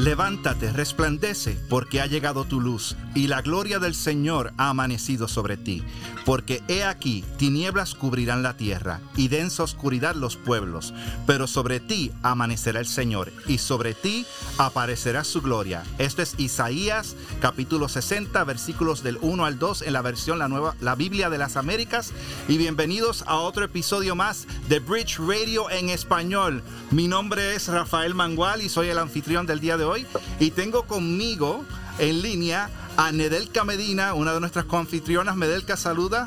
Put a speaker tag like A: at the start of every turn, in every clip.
A: Levántate, resplandece, porque ha llegado tu luz, y la gloria del Señor ha amanecido sobre ti. Porque he aquí, tinieblas cubrirán la tierra, y densa oscuridad los pueblos, pero sobre ti amanecerá el Señor, y sobre ti aparecerá su gloria. Esto es Isaías capítulo 60, versículos del 1 al 2 en la versión La Nueva, la Biblia de las Américas, y bienvenidos a otro episodio más de Bridge Radio en español. Mi nombre es Rafael Mangual y soy el anfitrión del día de hoy y tengo conmigo en línea a Nedelka Medina, una de nuestras coanfitrionas. Nedelka, saluda.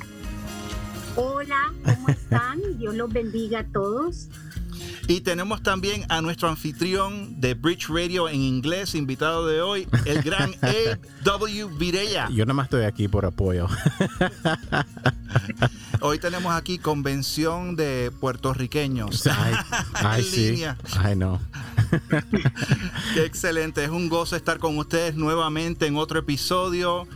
B: Hola, ¿cómo están? Dios los bendiga a todos.
A: Y tenemos también a nuestro anfitrión de Bridge Radio en inglés, invitado de hoy, el gran A.W. Virella.
C: Yo nada más estoy aquí por apoyo.
A: Hoy tenemos aquí convención de puertorriqueños.
C: Ay, ay sí. Ay, no.
A: Qué excelente. Es un gozo estar con ustedes nuevamente en otro episodio.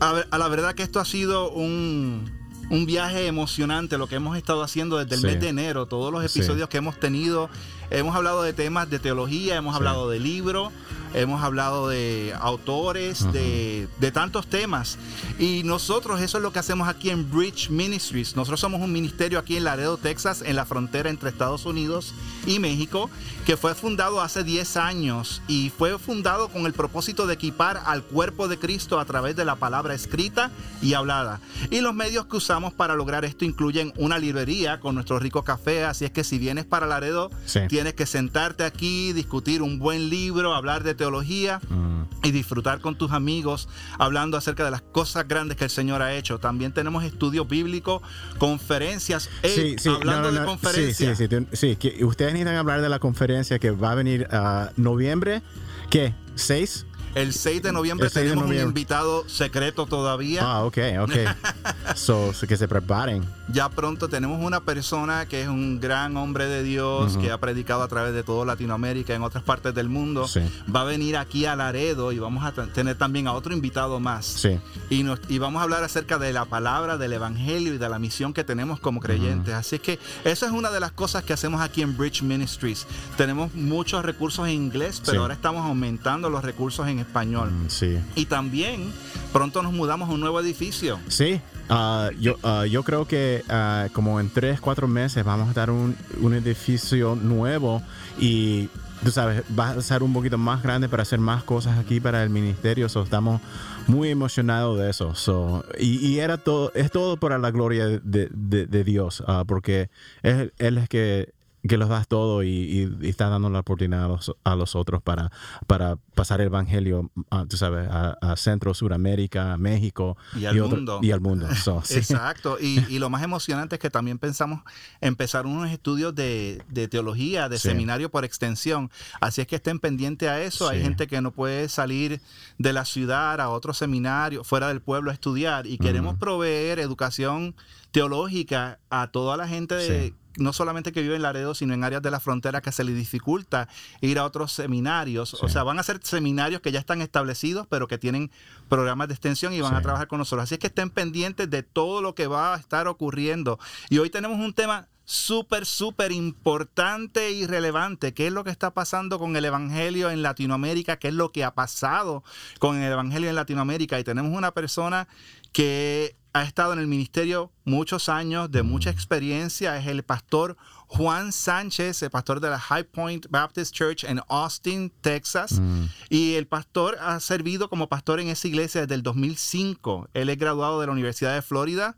A: A, la verdad que esto ha sido un, un viaje emocionante lo que hemos estado haciendo desde el mes de enero, todos los episodios que hemos tenido. Hemos hablado de temas de teología, hemos hablado de libros, hemos hablado de autores, de, de, tantos temas. Y nosotros eso es lo que hacemos aquí en Bridge Ministries. Nosotros somos un ministerio aquí en Laredo, Texas, en la frontera entre Estados Unidos y México, que fue fundado hace 10 años y fue fundado con el propósito de equipar al cuerpo de Cristo a través de la palabra escrita y hablada. Y los medios que usamos para lograr esto incluyen una librería con nuestro rico café, así es que si vienes para Laredo, tienes que sentarte aquí, discutir un buen libro, hablar de teología mm. y disfrutar con tus amigos hablando acerca de las cosas grandes que el Señor ha hecho. También tenemos estudios bíblicos, conferencias.
C: sí, sí, hablando de conferencias. Sí, sí, sí, ustedes necesitan hablar de la conferencia que va a venir a noviembre. ¿Qué? ¿Seis?
A: El 6 de noviembre tenemos un invitado secreto todavía.
C: Ah, ok, ok. so, que se preparen.
A: Ya pronto tenemos una persona que es un gran hombre de Dios, que ha predicado a través de toda Latinoamérica, en otras partes del mundo. Va a venir aquí a Laredo y vamos a tener también a otro invitado más.
C: Sí.
A: Y, y vamos a hablar acerca de la palabra, del evangelio y de la misión que tenemos como creyentes. Así que esa es una de las cosas que hacemos aquí en Bridge Ministries. Tenemos muchos recursos en inglés, pero ahora estamos aumentando los recursos en español.
C: Mm, sí.
A: Y también pronto nos mudamos a un nuevo edificio.
C: Sí. Ah, yo, uh, yo creo que uh, como en tres, cuatro meses vamos a estar un, un edificio nuevo y tú sabes, va a ser un poquito más grande para hacer más cosas aquí para el ministerio. So, estamos muy emocionados de eso. So, y, y, era todo, es todo para la gloria de, de, de Dios, uh, porque es, Él es que que los das todo y, está dando la oportunidad a los, otros para, para pasar el evangelio, a, tú sabes, a, Centro, Suramérica, México
A: y al mundo.
C: Y al mundo.
A: Exacto. Y, lo más emocionante es que también pensamos empezar unos estudios de, teología, de seminario por extensión. Así es que estén pendientes a eso. Hay gente que no puede salir de la ciudad a otro seminario, fuera del pueblo a estudiar y queremos proveer educación teológica a toda la gente de, no solamente que vive en Laredo, sino en áreas de la frontera que se le dificulta ir a otros seminarios. O sea, van a ser seminarios que ya están establecidos, pero que tienen programas de extensión y van a trabajar con nosotros. Así es que estén pendientes de todo lo que va a estar ocurriendo. Y hoy tenemos un tema súper, súper importante y relevante. ¿Qué es lo que está pasando con el Evangelio en Latinoamérica? ¿Qué es lo que ha pasado con el Evangelio en Latinoamérica? Y tenemos una persona que ha estado en el ministerio muchos años, de mucha mm. experiencia, es el pastor Juan Sánchez, el pastor de la High Point Baptist Church en Austin, Texas. Mm. Y el pastor ha servido como pastor en esa iglesia desde el 2005. Él es graduado de la Universidad de Florida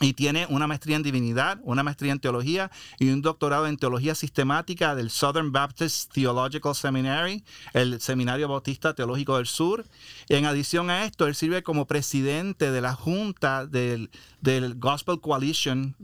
A: y tiene una maestría en divinidad, una maestría en teología y un doctorado en teología sistemática del Southern Baptist Theological Seminary, el Seminario Bautista Teológico del Sur. Y en adición a esto, él sirve como presidente de la junta del, Gospel Coalition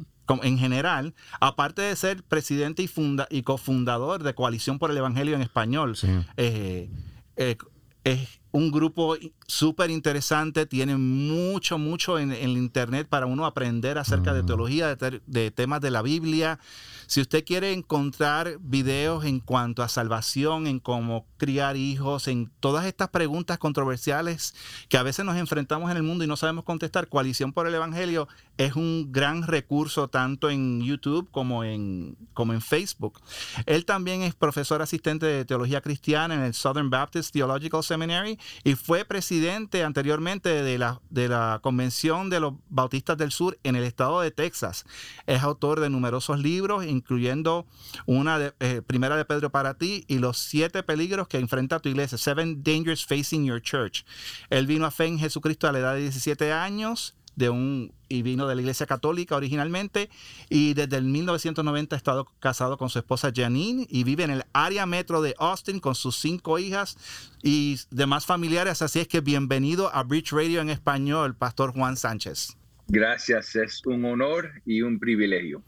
A: en general, aparte de ser presidente y, funda, y cofundador de Coalición por el Evangelio en Español.
C: Sí.
A: Eh, eh, es un grupo súper interesante, tiene mucho, mucho en, el internet para uno aprender acerca de mm. teología, de, de temas de la Biblia. Si usted quiere encontrar videos en cuanto a salvación, en cómo criar hijos, en todas estas preguntas controversiales que a veces nos enfrentamos en el mundo y no sabemos contestar, Coalición por el Evangelio es un gran recurso tanto en YouTube como en, como en Facebook. Él también es profesor asistente de teología cristiana en el Southern Baptist Theological Seminary y fue presidente anteriormente de la, de la Convención de los Bautistas del Sur en el estado de Texas. Es autor de numerosos libros, incluyendo una de, eh, primera de Pedro para ti y los siete peligros que enfrenta tu iglesia, Seven Dangers Facing Your Church. Él vino a fe en Jesucristo a la edad de 17 años de un y vino de la Iglesia Católica originalmente y desde el 1990 ha estado casado con su esposa Janine y vive en el área metro de Austin con sus cinco hijas y demás familiares. Así es que bienvenido a Bridge Radio en español, Pastor Juan Sánchez.
D: Gracias, es un honor y un privilegio.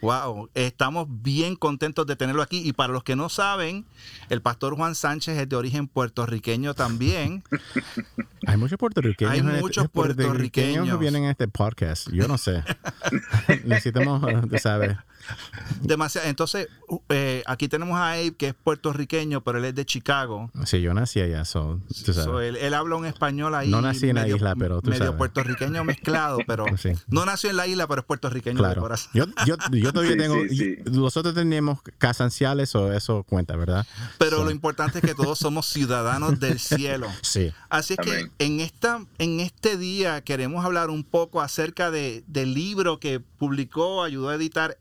A: Wow, estamos bien contentos de tenerlo aquí. Y para los que no saben, el pastor Juan Sánchez es de origen puertorriqueño también.
C: Hay muchos puertorriqueños.
A: Hay este, muchos puertorriqueños
C: que vienen a este podcast. Yo no sé. Necesitamos, saber.
A: Demasiado. Entonces, eh, aquí tenemos a Abe, que es puertorriqueño, pero él es de Chicago.
C: Sí, yo nací allá, so,
A: él, habla un español ahí.
C: No nací en la isla, pero tú
A: Medio puertorriqueño mezclado, pero no nació en la isla, pero es puertorriqueño
C: claro. de corazón. Yo, yo, yo todavía tengo... nosotros tenemos casanciales, o eso cuenta, ¿verdad?
A: Pero lo importante es que todos somos ciudadanos del cielo.
C: Sí.
A: Así es que en, esta, en este día queremos hablar un poco acerca de, del libro que publicó, ayudó a editar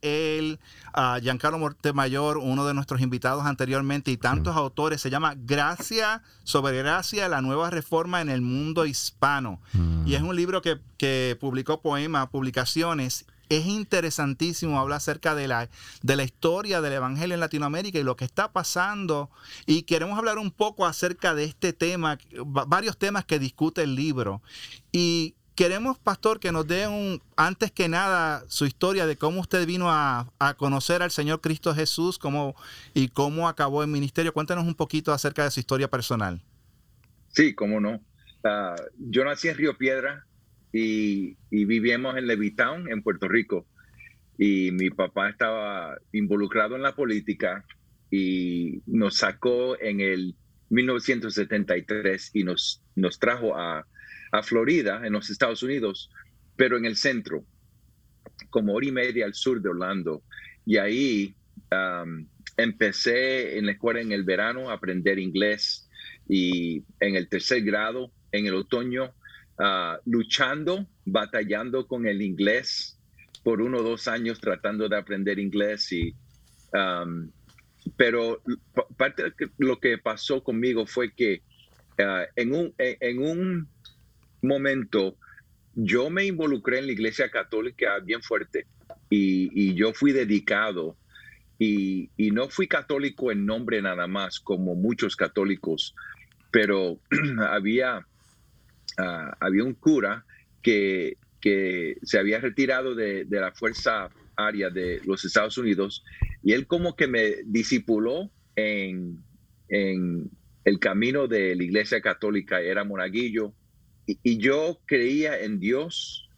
A: a Giancarlo Montemayor, uno de nuestros invitados anteriormente, y tantos autores. Se llama Gracia sobre Gracia, la nueva reforma en el mundo hispano. Y es un libro que, que publicó Poema Publicaciones es interesantísimo hablar acerca de la, de la historia del Evangelio en Latinoamérica y lo que está pasando. Y queremos hablar un poco acerca de este tema, varios temas que discute el libro. Y queremos, pastor, que nos dé un, antes que nada, su historia de cómo usted vino a, conocer al Señor Cristo Jesús cómo, y cómo acabó el ministerio. Cuéntanos un poquito acerca de su historia personal.
D: Sí, cómo no. Ah, yo nací en Río Piedra, y, vivíamos en Levittown, en Puerto Rico. Y mi papá estaba involucrado en la política y nos sacó en el 1973 y nos, nos trajo a, a Florida, en los Estados Unidos, pero en el centro, como hora y media al sur de Orlando. Y ahí um, empecé en la escuela en el verano a aprender inglés y en el tercer grado, en el otoño, Ah, luchando, batallando con el inglés por uno o dos años tratando de aprender inglés y um, pero parte de lo que pasó conmigo fue que ah, en, un, en un momento yo me involucré en la iglesia católica bien fuerte y, yo fui dedicado y, y, no fui católico en nombre nada más como muchos católicos, pero había Ah, había un cura que, que se había retirado de, de, la Fuerza Aérea de los Estados Unidos y él como que me disipuló en, en el camino de la Iglesia Católica, era monaguillo, y, yo creía en Dios,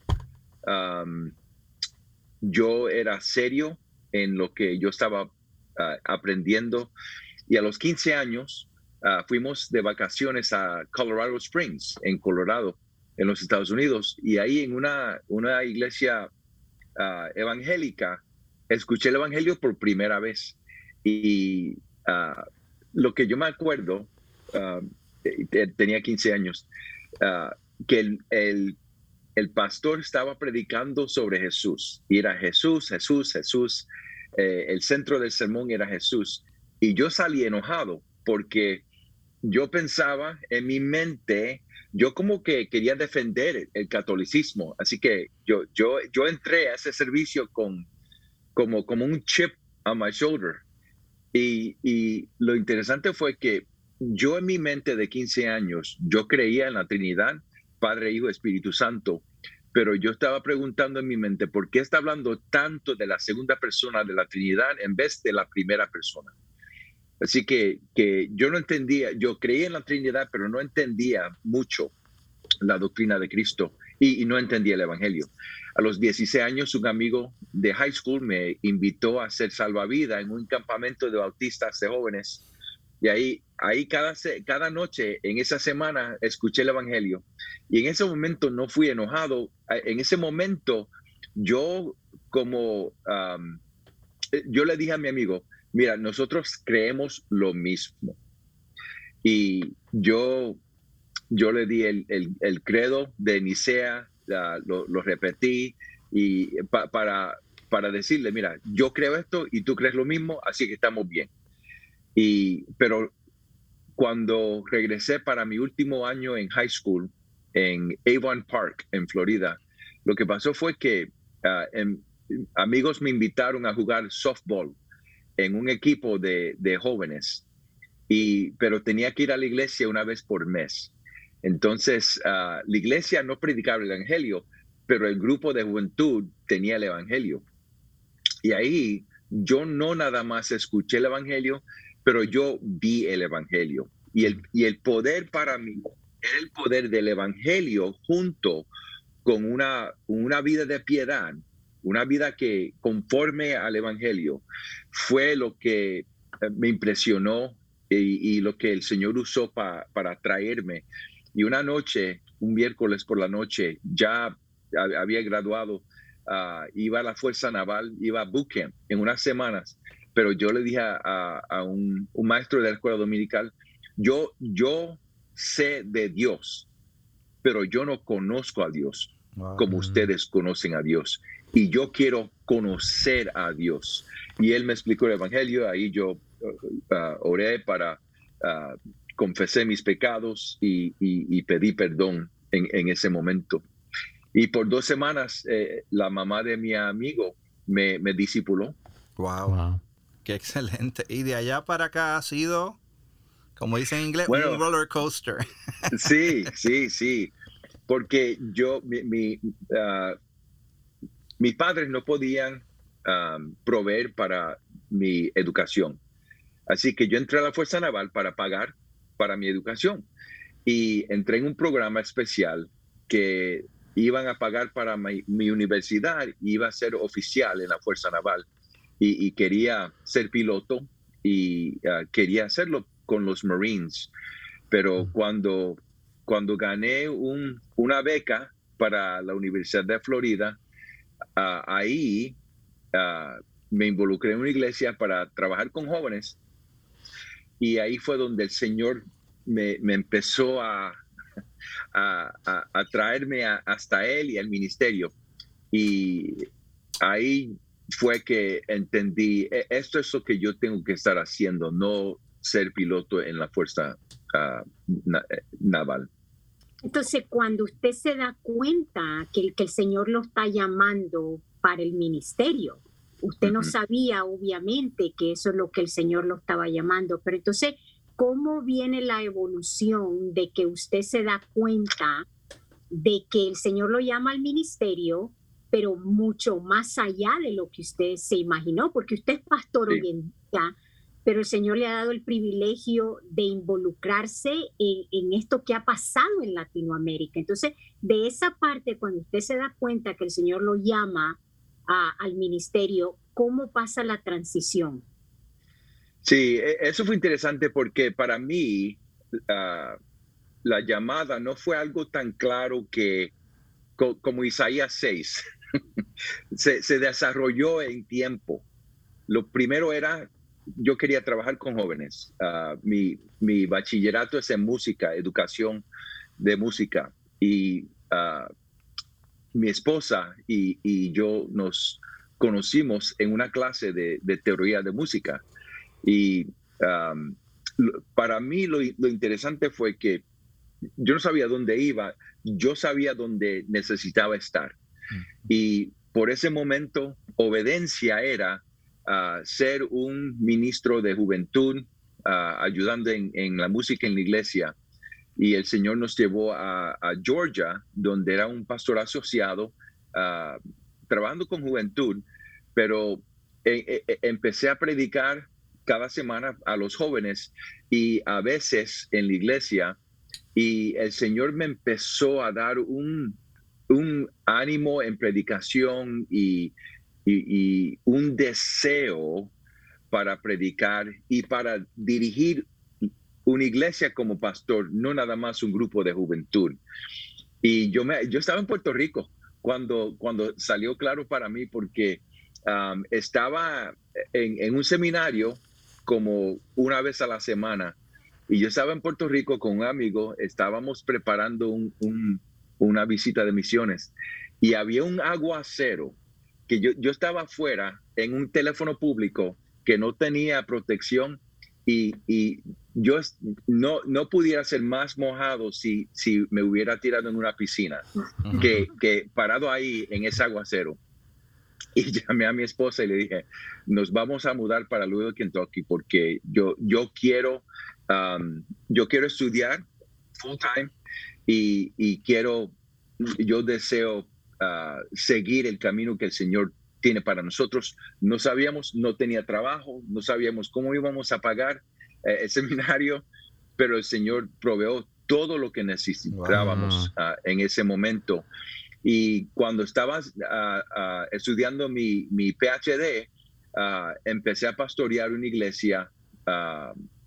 D: yo era serio en lo que yo estaba ah, aprendiendo, y a los 15 años Ah, fuimos de vacaciones a Colorado Springs, en Colorado, en los Estados Unidos, y ahí en una, una iglesia ah, evangélica escuché el Evangelio por primera vez. Y lo que yo me acuerdo, tenía 15 años, que el, el, el, pastor estaba predicando sobre Jesús. Y era Jesús, Jesús, Jesús. Eh, el centro del sermón era Jesús. Y yo salí enojado porque yo pensaba en mi mente, yo como que quería defender el catolicismo, así que yo, yo, yo entré a ese servicio con, como, como un chip on my shoulder. Y, y lo interesante fue que yo en mi mente de 15 años, yo creía en la Trinidad, Padre, Hijo, Espíritu Santo, pero yo estaba preguntando en mi mente, ¿por qué está hablando tanto de la segunda persona de la Trinidad en vez de la primera persona? Así que, que yo no entendía, yo creía en la Trinidad, pero no entendía mucho la doctrina de Cristo y, no entendía el Evangelio. A los 16 años, un amigo de high school me invitó a ser salvavidas en un campamento de bautistas de jóvenes. Y ahí, ahí cada, cada noche, en esa semana, escuché el Evangelio. Y en ese momento no fui enojado. En ese momento, yo como, yo le dije a mi amigo, Mira, nosotros creemos lo mismo. Y yo, yo le di el, credo de Nicea, lo, repetí y para, para decirle, mira, yo creo esto y tú crees lo mismo, así que estamos bien. Y, pero cuando regresé para mi último año en high school, en Avon Park, en Florida, lo que pasó fue que ah, em, amigos me invitaron a jugar softball en un equipo de, jóvenes, y, pero tenía que ir a la iglesia una vez por mes. Entonces, ah, la iglesia no predicaba el Evangelio, pero el grupo de juventud tenía el Evangelio. Y ahí yo no nada más escuché el Evangelio, pero yo vi el Evangelio. Y el, y el poder para mí era el poder del Evangelio junto con una, una vida de piedad una vida que conforme al Evangelio fue lo que eh, me impresionó y, lo que el Señor usó para traerme. Y una noche, un miércoles por la noche, ya había graduado, ah, iba a la Fuerza Naval, iba a bootcamp en unas semanas, pero yo le dije a, un, maestro de la escuela dominical, yo, yo sé de Dios, pero yo no conozco a Dios como ustedes conocen a Dios y yo quiero conocer a Dios. Y él me explicó el Evangelio, ahí yo uh, uh, oré para, uh, confesé mis pecados y, pedí perdón en, ese momento. Y por dos semanas eh, la mamá de mi amigo me, me discipuló.
A: Wow. Qué excelente. Y de allá para acá ha sido, como dicen en inglés, un roller coaster.
D: sí, sí, sí. Porque yo, mi, mis padres no podían um, proveer para mi educación. Así que yo entré a la Fuerza Naval para pagar para mi educación. Y entré en un programa especial que iban a pagar para mi, universidad, iba a ser oficial en la Fuerza Naval y, quería ser piloto y uh, quería hacerlo con los Marines. Pero cuando, cuando gané una beca para la Universidad de Florida, Ah, ahí ah, me involucré en una iglesia para trabajar con jóvenes y ahí fue donde el Señor me, empezó a, a, traerme hasta Él y al ministerio. Y ahí fue que entendí, e, esto es lo que yo tengo que estar haciendo, no ser piloto en la fuerza eh, naval.
B: Entonces, cuando usted se da cuenta que, el Señor lo está llamando para el ministerio, usted no sabía, obviamente, que eso es lo que el Señor lo estaba llamando, pero entonces, ¿cómo viene la evolución de que usted se da cuenta de que el Señor lo llama al ministerio, pero mucho más allá de lo que usted se imaginó, porque usted es pastor hoy en día, pero el Señor le ha dado el privilegio de involucrarse en, esto que ha pasado en Latinoamérica. Entonces, de esa parte, cuando usted se da cuenta que el Señor lo llama al ministerio, ¿cómo pasa la transición?
D: Sí, e, eso fue interesante porque para mí la llamada no fue algo tan claro que como Isaías 6. se, desarrolló en tiempo. Lo primero era yo quería trabajar con jóvenes. Ah, mi, bachillerato es en música, educación de música. Y ah, mi esposa y, yo nos conocimos en una clase de, teoría de música. Y para mí lo, interesante fue que yo no sabía dónde iba, yo sabía dónde necesitaba estar. Y por ese momento, obediencia era ser un ministro de juventud, ayudando en, la música en la iglesia. Y el Señor nos llevó a, Georgia, donde era un pastor asociado, trabajando con juventud, pero e, e, e, empecé a predicar cada semana a los jóvenes y a veces en la iglesia y el Señor me empezó a dar un, un ánimo en predicación y, un deseo para predicar y para dirigir una iglesia como pastor, no nada más un grupo de juventud. Y yo, me, yo estaba en Puerto Rico cuando, cuando salió claro para mí porque um, estaba en, un seminario como una vez a la semana y yo estaba en Puerto Rico con un amigo, estábamos preparando una visita de misiones y había un aguacero que yo, yo estaba afuera en un teléfono público que no tenía protección y, y yo no, no pudiera ser más mojado si, si me hubiera tirado en una piscina que, que parado ahí en ese aguacero. Y llamé a mi esposa y le dije, nos vamos a mudar para Louisville, Kentucky, porque yo, yo, quiero, um, yo quiero estudiar full time y, y quiero, yo deseo uh, seguir el camino que el Señor tiene para nosotros. No sabíamos, no tenía trabajo, no sabíamos cómo íbamos a pagar eh, el seminario, pero el Señor proveó todo lo que necesitábamos ah, en ese momento. Y cuando estaba ah, ah, estudiando mi, mi PhD, empecé a pastorear una iglesia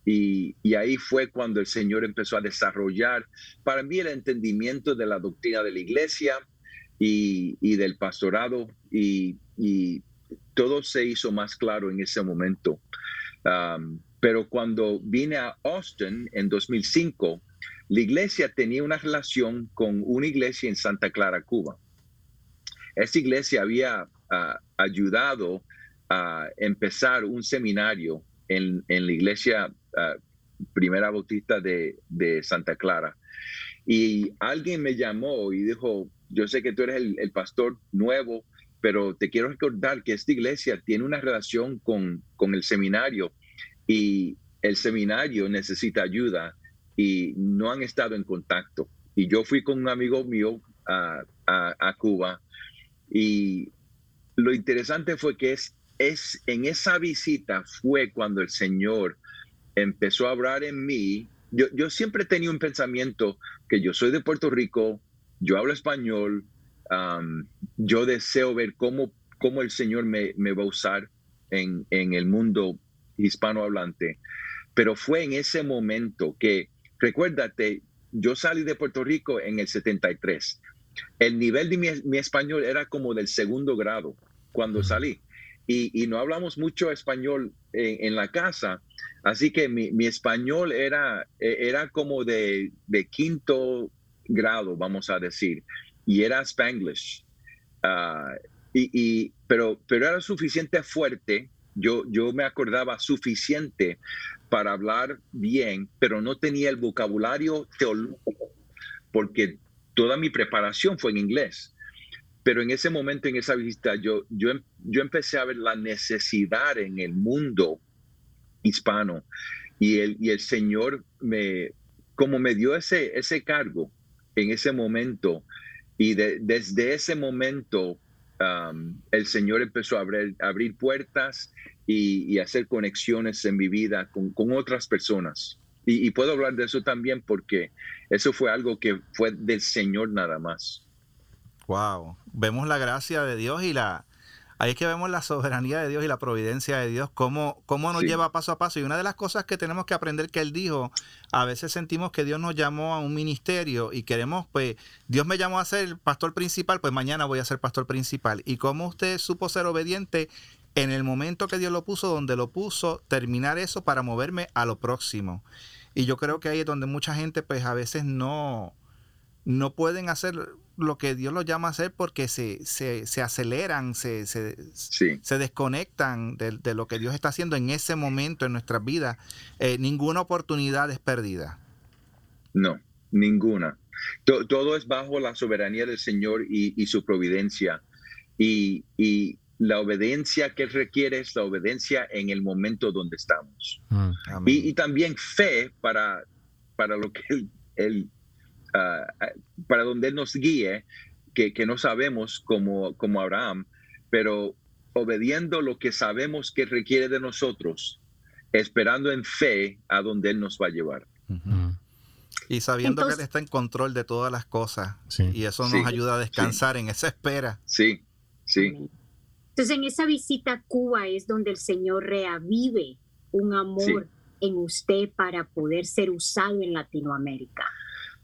D: y, ahí fue cuando el Señor empezó a desarrollar para mí el entendimiento de la doctrina de la iglesia y, del pastorado y, todo se hizo más claro en ese momento. Pero cuando vine a Austin en 2005, la iglesia tenía una relación con una iglesia en Santa Clara, Cuba. Esa iglesia había ah, ayudado a empezar un seminario en, la iglesia Primera Bautista de, Santa Clara. Y alguien me llamó y dijo, yo sé que tú eres el, pastor nuevo, pero te quiero recordar que esta iglesia tiene una relación con, con el seminario y el seminario necesita ayuda y no han estado en contacto. Y yo fui con un amigo mío a, Cuba y lo interesante fue que es, es en esa visita fue cuando el Señor empezó a hablar en mí. Yo, yo siempre tenido un pensamiento que yo soy de Puerto Rico, yo hablo español, yo deseo ver cómo, cómo el Señor me, me va a usar en, en el mundo hispanohablante. Pero fue en ese momento que, recuérdate, yo salí de Puerto Rico en el 73. El nivel de mi, español era como del segundo grado cuando salí. Y, no hablamos mucho español en, la casa, así que mi, español era, e, era como de, quinto grado, vamos a decir, y era spanglish. Ah, y, pero, pero era suficiente fuerte yo, yo me acordaba suficiente para hablar bien, pero no tenía el vocabulario teológico, porque toda mi preparación fue en inglés. Pero en ese momento, en esa visita, yo, yo, yo empecé a ver la necesidad en el mundo hispano y el, y el Señor me, como me dio ese, ese cargo en ese momento, y desde ese momento el Señor empezó a abrir, abrir puertas y, hacer conexiones en mi vida con, otras personas. Y, puedo hablar de eso también porque eso fue algo que fue del Señor nada más.
A: Wow, vemos la gracia de Dios y la... Ahí es que vemos la soberanía de Dios y la providencia de Dios, cómo, cómo nos lleva paso a paso. Y una de las cosas que tenemos que aprender que Él dijo, a veces sentimos que Dios nos llamó a un ministerio y queremos, pues, Dios me llamó a ser pastor principal, pues mañana voy a ser pastor principal. Y cómo usted supo ser obediente en el momento que Dios lo puso, donde lo puso, terminar eso para moverme a lo próximo. Y yo creo que ahí es donde mucha gente pues a veces no, no pueden hacer lo que Dios los llama a hacer porque se, se, aceleran, se, se, desconectan de, lo que Dios está haciendo en ese momento en nuestras vidas. Eh, ninguna oportunidad es perdida.
D: No, ninguna. todo es bajo la soberanía del Señor y, su providencia. Y, y, la obediencia que requiere es la obediencia en el momento donde estamos. Mm, y, también fe para, para lo que él, ah, para donde él nos guíe, que, no sabemos como, como Abraham, pero obediendo lo que sabemos que requiere de nosotros esperando en fe a donde Él nos va a llevar.
A: Y sabiendo que Él está en control de todas las cosas. Y eso nos ayuda a descansar en esa espera.
D: Sí, sí.
B: Entonces en esa visita a Cuba es donde el Señor reavive un amor en usted para poder ser usado en Latinoamérica.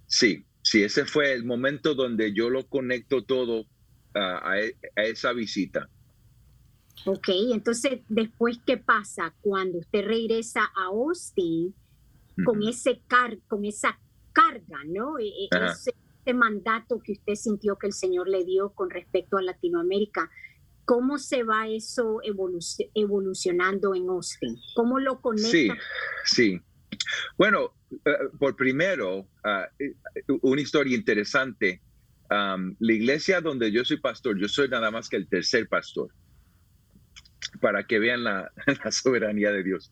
D: Sí, sí, ese fue el momento donde yo lo conecto todo a, e, esa visita.
B: Ok, entonces después, ¿qué pasa cuando usted regresa a Austin con, ese car con esa carga, ¿no? E, e, ese, mandato que usted sintió que el Señor le dio con respecto a Latinoamérica. ¿Cómo se va eso evolucionando en Austin? ¿Cómo lo conecta?
D: Sí, sí. Bueno, eh, por primero, eh, una historia interesante. la iglesia donde yo soy pastor, yo soy nada más que el tercer pastor, para que vean la, soberanía de Dios.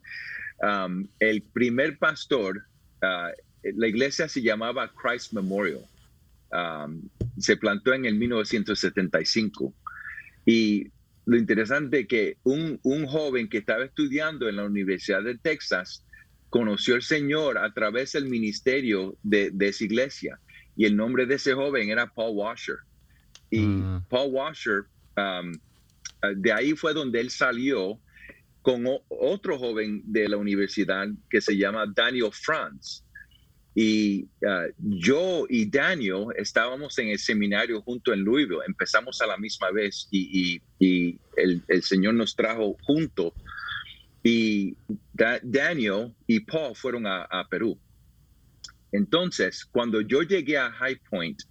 D: el primer pastor, ah, la iglesia se llamaba Christ Memorial. se plantó en el 1975. Y lo interesante es que un, un joven que estaba estudiando en la Universidad de Texas, conoció al Señor a través del ministerio de, esa iglesia. Y el nombre de ese joven era Paul Washer. Y mm. Paul Washer, um, uh, de ahí fue donde él salió con otro joven de la universidad que se llama Daniel Franz. Y uh, yo y Daniel estábamos en el seminario junto en Louisville, empezamos a la misma vez y, el, el, Señor nos trajo juntos y Daniel y Paul fueron a, Perú. Entonces, cuando yo llegué a High Point,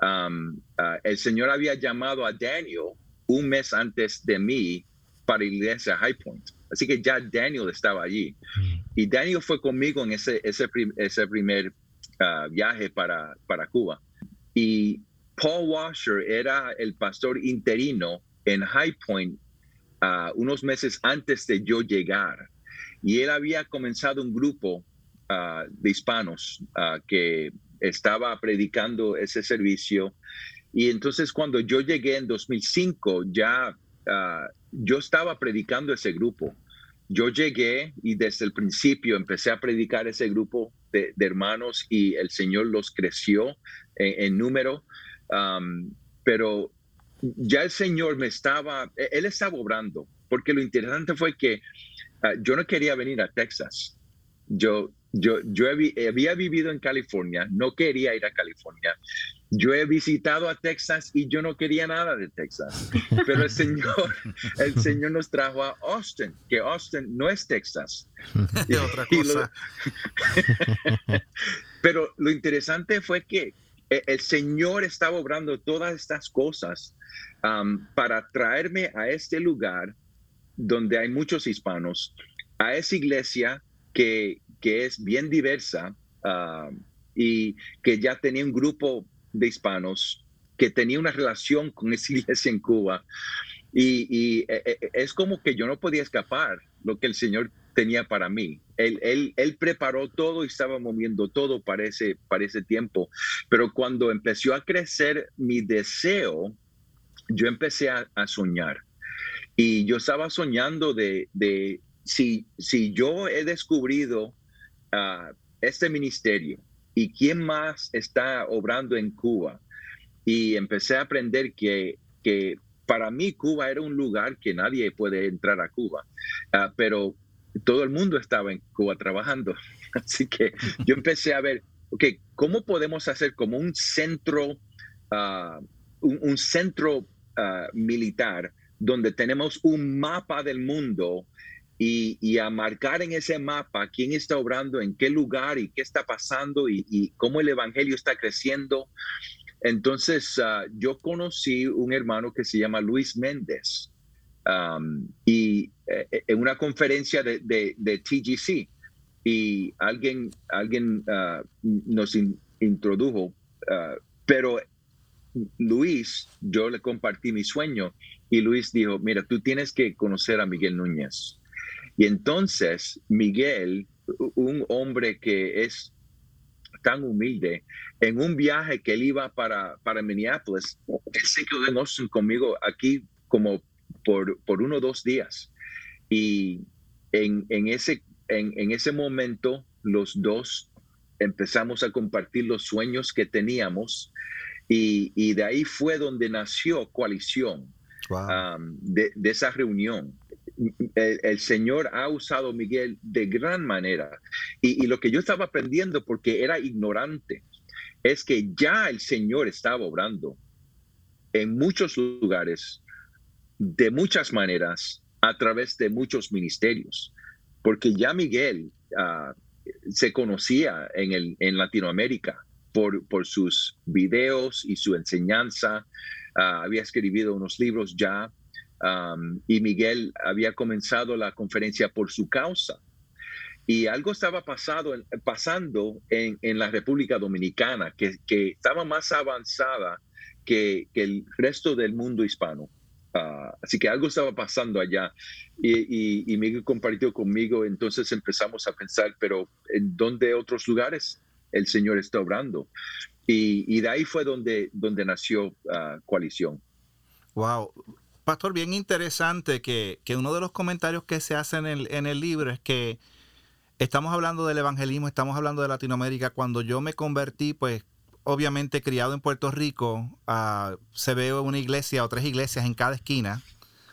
D: um, uh, el Señor había llamado a Daniel un mes antes de mí para irse a High Point. Así que ya Daniel estaba allí. Mm. Y Daniel fue conmigo en ese, ese, ese primer uh, viaje para, para Cuba. Y Paul Washer era el pastor interino en High Point unos meses antes de yo llegar. Y él había comenzado un grupo ah, de hispanos ah, que estaba predicando ese servicio. Y entonces cuando yo llegué en 2005, ya ah, yo estaba predicando ese grupo. Yo llegué y desde el principio empecé a predicar ese grupo de, hermanos y el Señor los creció en, número. pero ya el Señor me estaba, e-, Él estaba obrando, porque lo interesante fue que ah, yo no quería venir a Texas. Yo, yo, yo había vivido en California, no quería ir a California. Yo he visitado a Texas y yo no quería nada de Texas. Pero el Señor, el Señor nos trajo a Austin, que Austin no es Texas.
A: Y otra cosa.
D: pero lo interesante fue que el Señor estaba obrando todas estas cosas para traerme a este lugar donde hay muchos hispanos, a esa iglesia que, que es bien diversa y que ya tenía un grupo de hispanos que tenía una relación con esa iglesia en Cuba. Y, e, e, es como que yo no podía escapar lo que el Señor tenía para mí. Él, él, él, preparó todo y estaba moviendo todo para ese, para ese tiempo. Pero cuando empezó a crecer mi deseo yo empecé a, soñar y yo estaba soñando de, si, si yo he descubrido ah, este ministerio y quién más está obrando en Cuba y empecé a aprender que, que para mí Cuba era un lugar que nadie puede entrar a Cuba, ah, pero todo el mundo estaba en Cuba trabajando. Así que yo empecé a ver, ok, ¿cómo podemos hacer como un centro, ah, un, centro Uh, militar donde tenemos un mapa del mundo y, a marcar en ese mapa quién está obrando, en qué lugar y qué está pasando y, cómo el Evangelio está creciendo. Entonces, uh, yo conocí un hermano que se llama Luis Méndez um, y eh, en una conferencia de, TGC y alguien, alguien uh, nos introdujo, pero Luis, yo le compartí mi sueño y Luis dijo, mira, tú tienes que conocer a Miguel Núñez. Y entonces Miguel, un hombre que es tan humilde, en un viaje que él iba para, para Minneapolis, él se quedó en Austin conmigo aquí como por, por uno o dos días. Y en, en ese en, ese momento los dos empezamos a compartir los sueños que teníamos y, de ahí fue donde nació coalición, de, esa reunión. El, Señor ha usado a Miguel de gran manera y, lo que yo estaba aprendiendo porque era ignorante es que ya el Señor estaba obrando en muchos lugares, de muchas maneras, a través de muchos ministerios, porque ya Miguel ah, se conocía en, el, en Latinoamérica por, por sus videos y su enseñanza. Ah, había escrito unos libros ya y Miguel había comenzado la conferencia por su causa. Y algo estaba pasado, pasando en, en la República Dominicana que, que estaba más avanzada que, el resto del mundo hispano. Ah, así que algo estaba pasando allá y, y, Miguel compartió conmigo, entonces empezamos a pensar, pero ¿en dónde otros lugares el Señor está obrando? Y, de ahí fue donde, donde nació uh, Coalición.
A: Wow. Pastor, bien interesante que, que, uno de los comentarios que se hace en el, en el libro es que estamos hablando del evangelismo, estamos hablando de Latinoamérica. Cuando yo me convertí, pues obviamente criado en Puerto Rico, ah, se ve una iglesia o tres iglesias en cada esquina,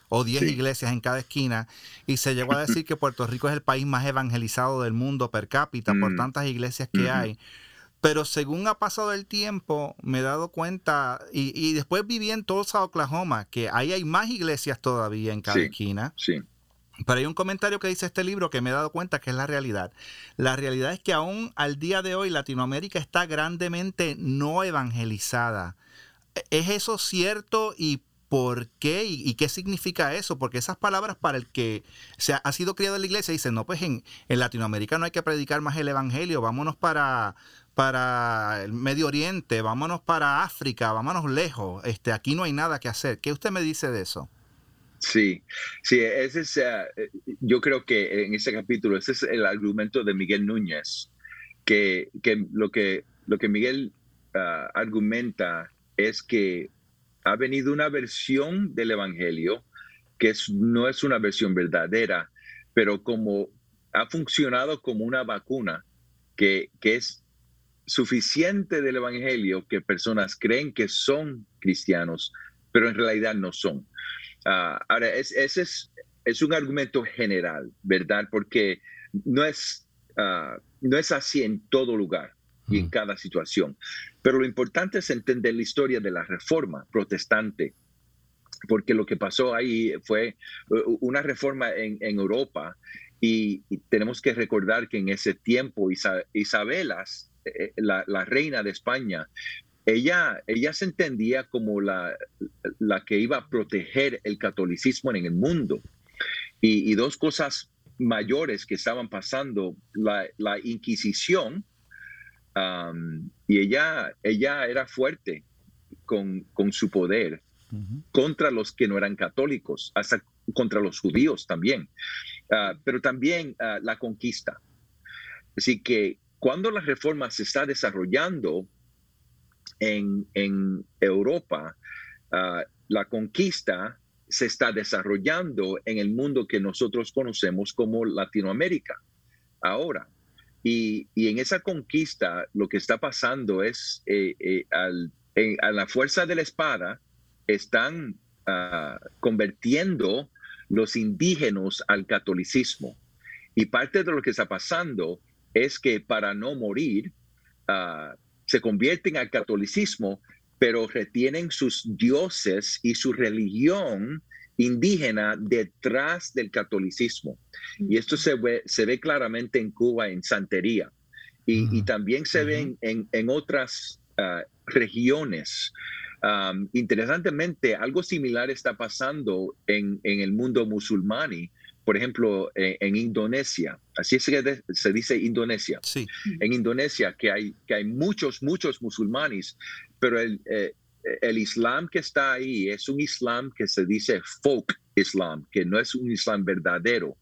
A: o diez iglesias en cada esquina, y se llegó a decir que Puerto Rico es el país más evangelizado del mundo per cápita por mm. tantas iglesias que hay. Pero según ha pasado el tiempo, me he dado cuenta, y, y después viví en Tulsa, Oklahoma, que ahí hay más iglesias todavía en cada esquina.
D: Sí.
A: Pero hay un comentario que dice este libro que me he dado cuenta que es la realidad. La realidad es que aún al día de hoy Latinoamérica está grandemente no evangelizada. ¿Es eso cierto y por qué y, qué significa eso? Porque esas palabras para el que se ha, sido criado en la iglesia dicen, no, pues en, Latinoamérica no hay que predicar más el evangelio, vámonos para, para el Medio Oriente, vámonos para África, vámonos lejos, este, aquí no hay nada que hacer. ¿Qué usted me dice de eso?
D: Sí, sí, ese es, eh, yo creo que en ese capítulo, ese es el argumento de Miguel Núñez, que, que lo que lo que Miguel ah, argumenta es que ha venido una versión del Evangelio que no es una versión verdadera, pero como ha funcionado como una vacuna que, que es suficiente del Evangelio que personas creen que son cristianos, pero en realidad no son. Ah, ahora, ese es, es un argumento general, ¿verdad? Porque no es, ah, no es así en todo lugar y en cada situación. Pero lo importante es entender la historia de la reforma protestante, porque lo que pasó ahí fue una reforma en, Europa y, tenemos que recordar que en ese tiempo Isabelas, eh, la, la, reina de España, ella, ella se entendía como la, la que iba a proteger el catolicismo en el mundo. Y, dos cosas mayores que estaban pasando, la, la Inquisición, y ella, ella era fuerte con, con su poder contra los que no eran católicos, hasta contra los judíos también, ah, pero también ah, la conquista. Así que cuando la reforma se está desarrollando, en, Europa, ah, la conquista se está desarrollando en el mundo que nosotros conocemos como Latinoamérica ahora. Y, en esa conquista lo que está pasando es, eh, eh, a la fuerza de la espada, están ah, convirtiendo los indígenas al catolicismo. Y parte de lo que está pasando es que para no morir, uh, se convierten al catolicismo, pero retienen sus dioses y su religión indígena detrás del catolicismo. Y esto se ve, se ve claramente en Cuba, en Santería, y, también se ve en, otras ah, regiones. interesantemente, algo similar está pasando en, en el mundo musulmán por ejemplo, eh, en Indonesia, así es que se dice Indonesia,
A: sí.
D: en Indonesia que hay, que hay muchos, muchos musulmanes, pero el, eh, el Islam que está ahí es un Islam que se dice folk Islam, que no es un Islam verdadero.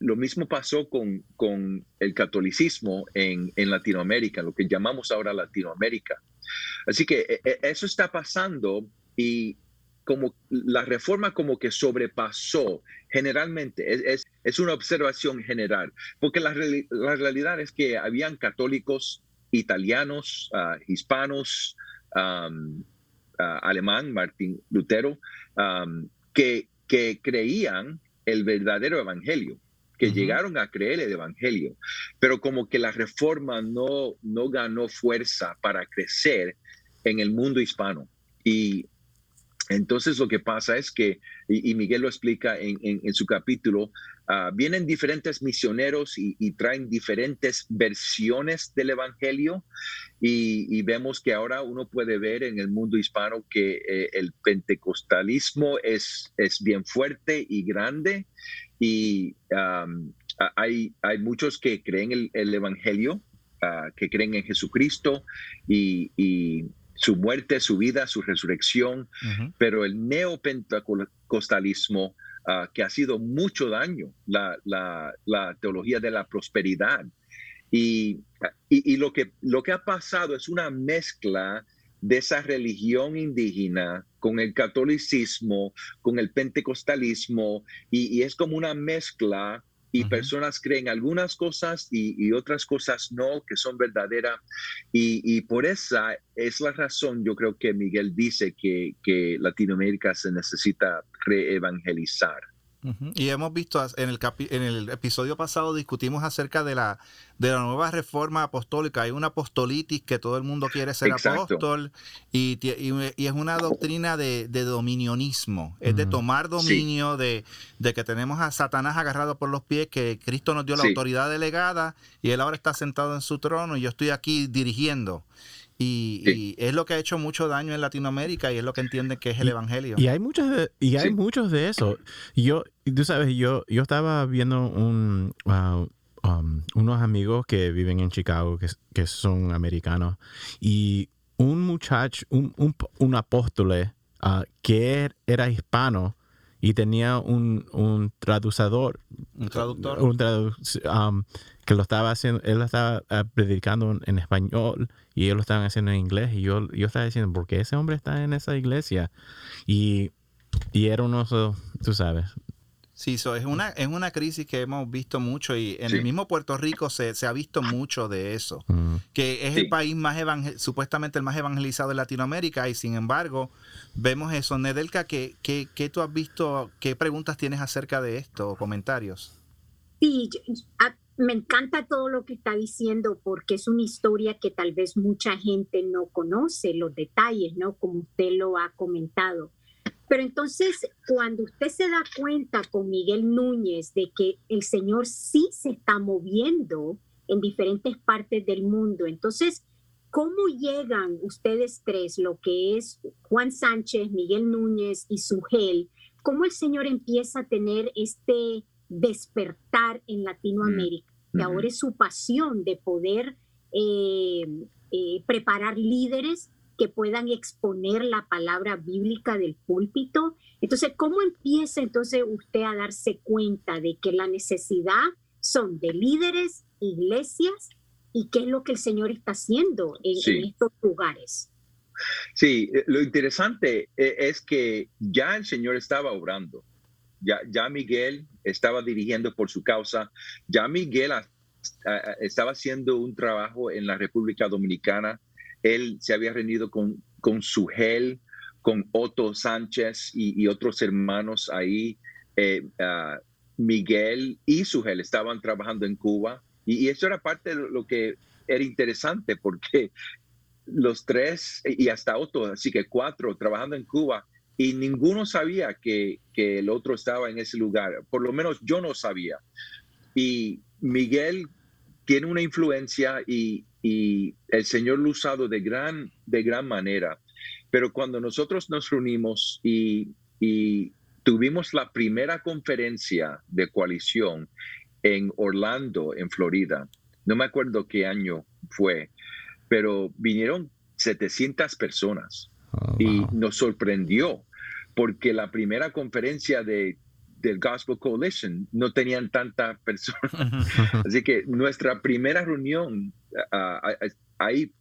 D: lo mismo pasó con, con el catolicismo en, en, Latinoamérica, lo que llamamos ahora Latinoamérica. Así que e, e, eso está pasando y como la reforma como que sobrepasó generalmente, es, es, una observación general, porque la, la, realidad es que habían católicos italianos, uh, hispanos, um, uh, alemán, Martín Lutero, um, que, que creían el verdadero evangelio que llegaron a creer el Evangelio, pero como que la reforma no, no ganó fuerza para crecer en el mundo hispano. Y entonces lo que pasa es que, y, Miguel lo explica en, su capítulo, ah, vienen diferentes misioneros y, traen diferentes versiones del Evangelio y, vemos que ahora uno puede ver en el mundo hispano que eh, el pentecostalismo es, es bien fuerte y grande y hay, hay muchos que creen el, el Evangelio, ah, que creen en Jesucristo y su muerte, su vida, su resurrección, pero el neopentecostalismo uh, que ha sido mucho daño, la, la, la teología de la prosperidad. Y, y, y, lo, que, lo que ha pasado es una mezcla de esa religión indígena con el catolicismo, con el pentecostalismo, y, y es como una mezcla y personas creen algunas cosas y, otras cosas no, que son verdaderas. Y, por esa es la razón, yo creo que Miguel dice que, que Latinoamérica se necesita reevangelizar.
A: Y hemos visto en el, en el episodio pasado discutimos acerca de la, de la nueva reforma apostólica. Hay una apostolitis que todo el mundo quiere ser apóstol y, y, es una doctrina de, de dominionismo. Es de tomar dominio, de, de, que tenemos a Satanás agarrado por los pies, que Cristo nos dio la autoridad delegada y él ahora está sentado en su trono y yo estoy aquí dirigiendo. Y, es lo que ha hecho mucho daño en Latinoamérica y es lo que entiende que es el Evangelio.
C: Y hay muchos de, y hay muchos de eso. Yo, tú sabes, yo, yo estaba viendo un, uh, um, unos amigos que viven en Chicago, que, que son americanos, y un muchacho, un, un, un apóstol uh, que era hispano, y tenía un, un traductor.
A: Un traductor.
C: Un um, que lo estaba haciendo, él lo estaba uh, predicando en español y ellos lo estaban haciendo en inglés. Y yo, yo estaba diciendo, ¿por qué ese hombre está en esa iglesia? Y, y era uno, tú sabes,
A: Sí, eso es, una, es una crisis que hemos visto mucho y en el mismo Puerto Rico se, ha visto mucho de eso, mm. que es el país más supuestamente el más evangelizado de Latinoamérica y sin embargo vemos eso. Nedelka, ¿qué, qué, qué tú has visto, qué preguntas tienes acerca de esto o comentarios?
B: Sí, me encanta todo lo que está diciendo porque es una historia que tal vez mucha gente no conoce, los detalles, ¿no? Como usted lo ha comentado. Pero entonces, cuando usted se da cuenta con Miguel Núñez de que el Señor sí se está moviendo en diferentes partes del mundo, entonces, ¿cómo llegan ustedes tres, lo que es Juan Sánchez, Miguel Núñez y Sugel? ¿Cómo el Señor empieza a tener este despertar en Latinoamérica? Que ahora es su pasión de poder eh, eh, preparar líderes que puedan exponer la palabra bíblica del púlpito. Entonces, ¿cómo empieza entonces usted a darse cuenta de que la necesidad son de líderes, iglesias y qué es lo que el Señor está haciendo en, estos lugares?
D: Sí, eh, lo interesante es que ya el Señor estaba obrando, ya, Miguel estaba dirigiendo por su causa, ya Miguel estaba haciendo un trabajo en la República Dominicana él se había reunido con, con Sugel, con Otto Sánchez y, otros hermanos ahí. Eh, ah, Miguel y Sugel estaban trabajando en Cuba. Y, eso era parte de lo que era interesante porque los tres y hasta Otto, así que cuatro, trabajando en Cuba y ninguno sabía que, que, el otro estaba en ese lugar. Por lo menos yo no sabía. Y Miguel tiene una influencia y, y el Señor lo ha usado de gran, de gran manera. Pero cuando nosotros nos reunimos y, tuvimos la primera conferencia de coalición en Orlando, en Florida, no me acuerdo qué año fue, pero vinieron 700 personas oh, y nos sorprendió porque la primera conferencia de del Gospel Coalition no tenían tantas personas. Así que nuestra primera reunión, ah, ahí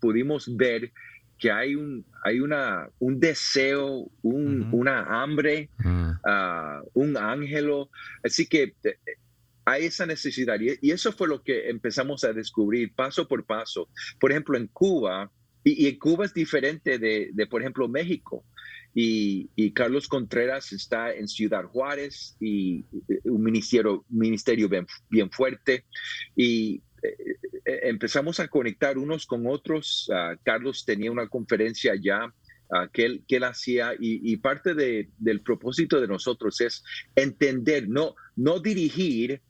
D: pudimos ver que hay un, hay una, un deseo, una hambre, mm. ah, un ángelo. Así que eh, hay esa necesidad. Y, eso fue lo que empezamos a descubrir paso por paso. Por ejemplo, en Cuba, y, y Cuba es diferente de, de, por ejemplo, México. Y, Carlos Contreras está en Ciudad Juárez y, un ministerio, ministerio bien, bien fuerte. Y eh, eh, empezamos a conectar unos con otros. Ah, Carlos tenía una conferencia ya ah, que, él, que, hacía y, parte de, del propósito de nosotros es entender, no, no dirigir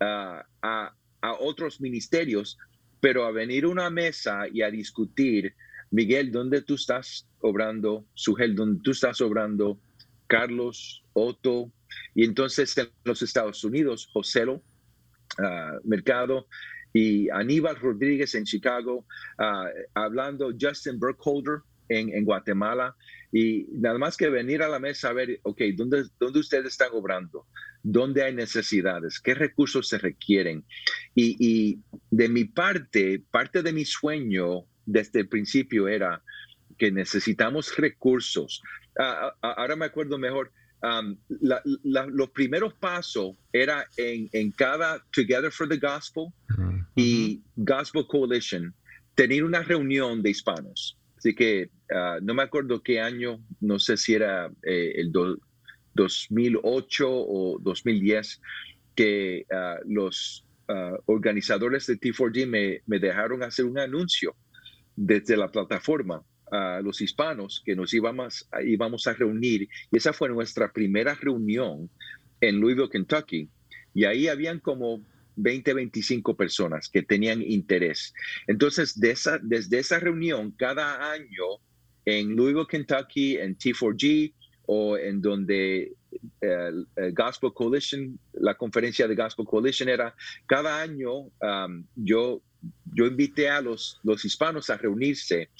D: ah, a, a, otros ministerios, pero a venir a una mesa y a discutir, Miguel, ¿dónde tú estás obrando? Sugel, ¿dónde tú estás obrando? Carlos, Otto, y entonces en los Estados Unidos, Joselo Mercado, y Aníbal Rodríguez en Chicago, ah, hablando Justin Burkholder en, en, Guatemala, y nada más que venir a la mesa a ver, ok, ¿dónde, dónde ustedes están obrando? ¿Dónde hay necesidades? ¿Qué recursos se requieren? Y, y de mi parte, parte de mi sueño desde el principio era que necesitamos recursos. Ah, ah, ahora me acuerdo mejor, Um, los primeros pasos era en, en, cada Together for the Gospel y Gospel Coalition tener una reunión de hispanos. Así que uh, no me acuerdo qué año, no sé si era eh, el 2008 o 2010, que uh, los uh, organizadores de T4D me, me dejaron hacer un anuncio desde la plataforma a los hispanos que nos íbamos, íbamos a reunir. Y esa fue nuestra primera reunión en Louisville, Kentucky. Y ahí habían como 20, 25 personas que tenían interés. Entonces, de esa, desde esa reunión, cada año en Louisville, Kentucky, en T4G o en donde el, Gospel Coalition, la conferencia de Gospel Coalition era, cada año um, yo, yo invité a los, los hispanos a reunirse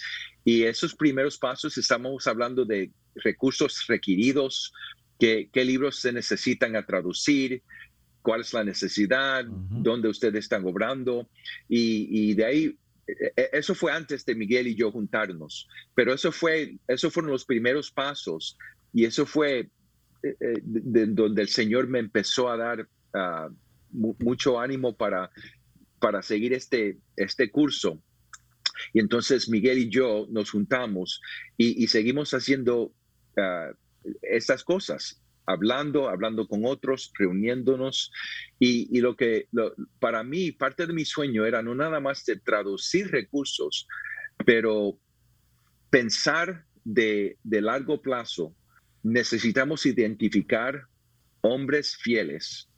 D: y esos primeros pasos estamos hablando de recursos requeridos, qué, qué libros se necesitan a traducir, cuál es la necesidad, dónde ustedes están obrando. Y, de ahí, e, e, eso fue antes de Miguel y yo juntarnos, pero eso, fue, eso fueron los primeros pasos y eso fue eh, eh, de, donde el Señor me empezó a dar ah, mucho ánimo para, para seguir este, este curso. Y entonces Miguel y yo nos juntamos y, seguimos haciendo uh, estas cosas, hablando, hablando con otros, reuniéndonos. Y, lo que para mí, parte de mi sueño era no nada más de traducir recursos, pero pensar de largo plazo. Necesitamos identificar hombres fieles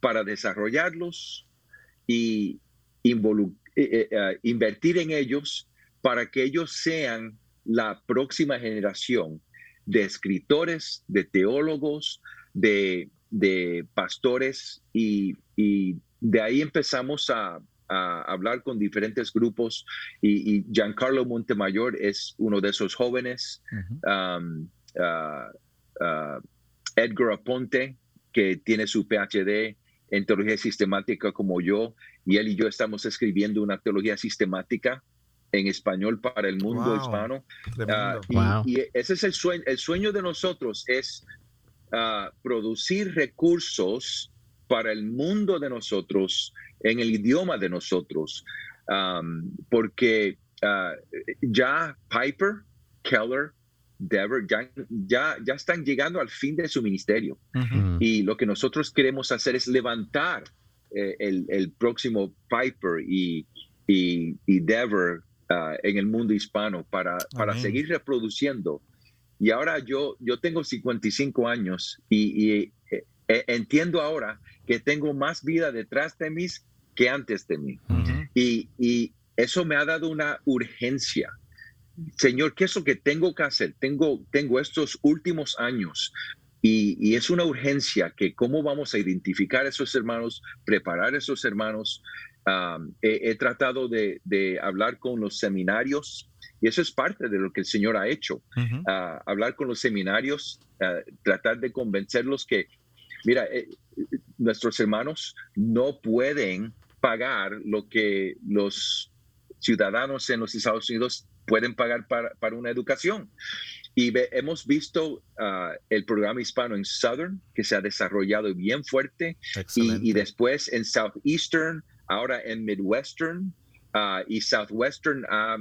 D: para desarrollarlos y eh, eh, eh, invertir en ellos para que ellos sean la próxima generación de escritores, de teólogos, de, pastores y, de ahí empezamos a, hablar con diferentes grupos y, Giancarlo Montemayor es uno de esos jóvenes. Edgar Aponte, que tiene su PhD en teología sistemática como yo, y él y yo estamos escribiendo una teología sistemática en español para el mundo hispano. Ah, y, ese es el sueño, el sueño de nosotros es ah, producir recursos para el mundo de nosotros, en el idioma de nosotros, porque ah, ya Piper, Keller, Dever ya, ya, ya, están llegando al fin de su ministerio. Y lo que nosotros queremos hacer es levantar eh, el, el, próximo Piper y, y, Dever ah, en el mundo hispano para, para seguir reproduciendo. Y ahora yo, yo tengo 55 años y, y eh, eh, entiendo ahora que tengo más vida detrás de mí que antes de mí. y, y eso me ha dado una urgencia Señor, ¿qué es lo que tengo que hacer? Tengo, tengo estos últimos años y, es una urgencia que cómo vamos a identificar a esos hermanos, preparar a esos hermanos. he, tratado de, hablar con los seminarios y eso es parte de lo que el Señor ha hecho. Ah, hablar con los seminarios, ah, tratar de convencerlos que, mira, eh, nuestros hermanos no pueden pagar lo que los ciudadanos en los Estados Unidos pueden pagar para, una educación. Y hemos visto ah, el programa hispano en Southern, que se ha desarrollado bien fuerte, y, y, después en Southeastern, ahora en Midwestern, Ah, y Southwestern ha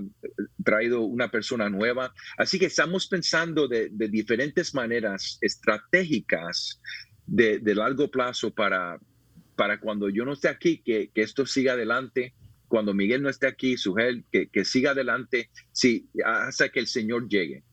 D: traído una persona nueva. Así que estamos pensando de, diferentes maneras estratégicas de, largo plazo para, para cuando yo no esté aquí, que, esto siga adelante. Cuando Miguel no esté aquí, Sugel, que, que siga adelante, sí, hasta que el Señor llegue.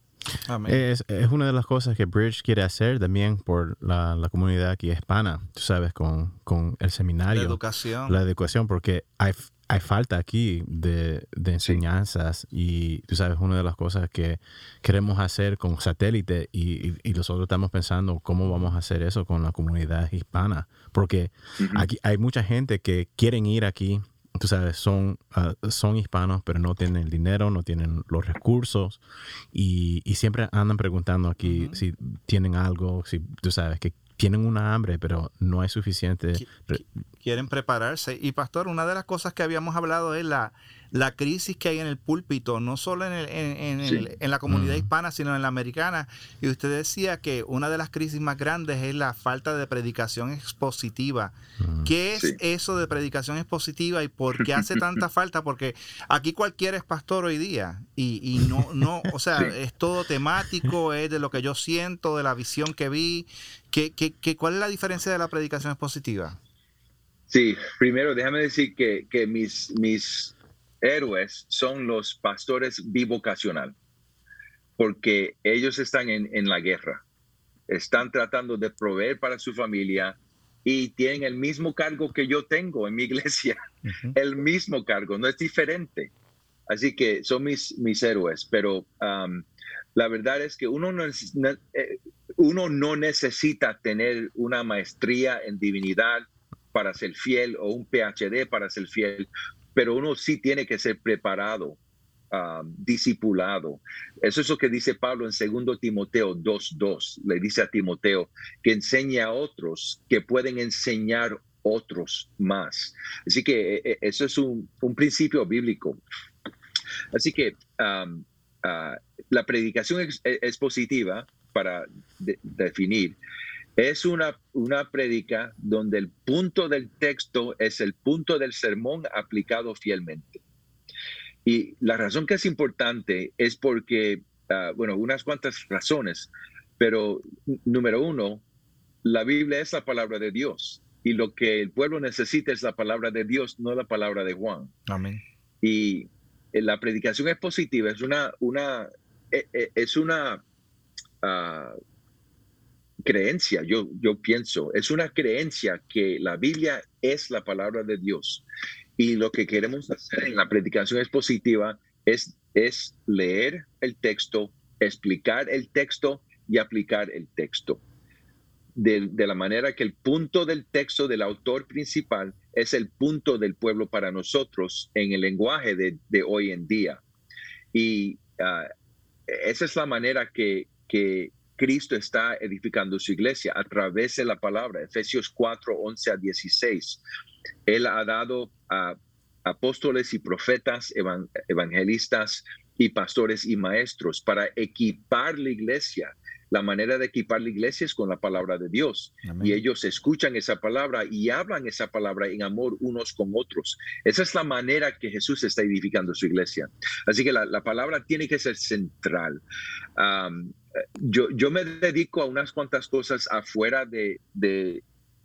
C: Es, una de las cosas que Bridge quiere hacer también por la, comunidad aquí hispana, tú sabes, con, con el seminario. La
A: educación.
C: La educación, porque hay, hay falta aquí de, enseñanzas y tú sabes, una de las cosas que queremos hacer con satélite y, nosotros estamos pensando cómo vamos a hacer eso con la comunidad hispana, porque aquí hay mucha gente que quieren ir aquí, tú sabes, son, ah, son hispanos, pero no tienen el dinero, no tienen los recursos y, siempre andan preguntando aquí si tienen algo, si tú sabes, que tienen una hambre, pero no hay suficiente.
A: Quieren prepararse. Y pastor, una de las cosas que habíamos hablado es la, la crisis que hay en el púlpito, no solo en, el, en, en, la comunidad hispana, sino en la americana. Y usted decía que una de las crisis más grandes es la falta de predicación expositiva. ¿Qué es eso de predicación expositiva y por qué hace tanta falta? Porque aquí cualquiera es pastor hoy día y, y no, no, o sea, es todo temático, es de lo que yo siento, de la visión que vi. ¿Qué, qué, qué, cuál es la diferencia de la predicación expositiva?
D: Sí, primero déjame decir que, que mis, mis héroes son los pastores bivocacional, porque ellos están en, la guerra, están tratando de proveer para su familia y tienen el mismo cargo que yo tengo en mi iglesia, el mismo cargo, no es diferente. Así que son mis, mis héroes, pero um, la verdad es que uno no, eh, uno no necesita tener una maestría en divinidad para ser fiel o un PhD para ser fiel pero uno sí tiene que ser preparado, uh, discipulado. Eso es lo que dice Pablo en 2 Timoteo 2.2. Le dice a Timoteo que enseñe a otros que pueden enseñar otros más. Así que e, e, eso es un, principio bíblico. Así que um, uh, la predicación es, positiva para definir es una, una prédica donde el punto del texto es el punto del sermón aplicado fielmente. Y la razón que es importante es porque, ah, bueno, unas cuantas razones, pero número uno, la Biblia es la palabra de Dios y lo que el pueblo necesita es la palabra de Dios, no la palabra de Juan.
A: Amén.
D: Y eh, la predicación es positiva, es una, una, eh, eh, es una ah, creencia, yo, yo pienso, es una creencia que la Biblia es la palabra de Dios. Y lo que queremos hacer en la predicación expositiva es, es leer el texto, explicar el texto y aplicar el texto. De, la manera que el punto del texto del autor principal es el punto del pueblo para nosotros en el lenguaje de, hoy en día. Y ah, esa es la manera que, que Cristo está edificando su iglesia a través de la palabra. Efesios 4, 11 a 16. Él ha dado a apóstoles y profetas, evangelistas y pastores y maestros para equipar la iglesia la manera de equipar la iglesia es con la palabra de Dios. Y ellos escuchan esa palabra y hablan esa palabra en amor unos con otros. Esa es la manera que Jesús está edificando su iglesia. Así que la, palabra tiene que ser central. yo, yo me dedico a unas cuantas cosas afuera de,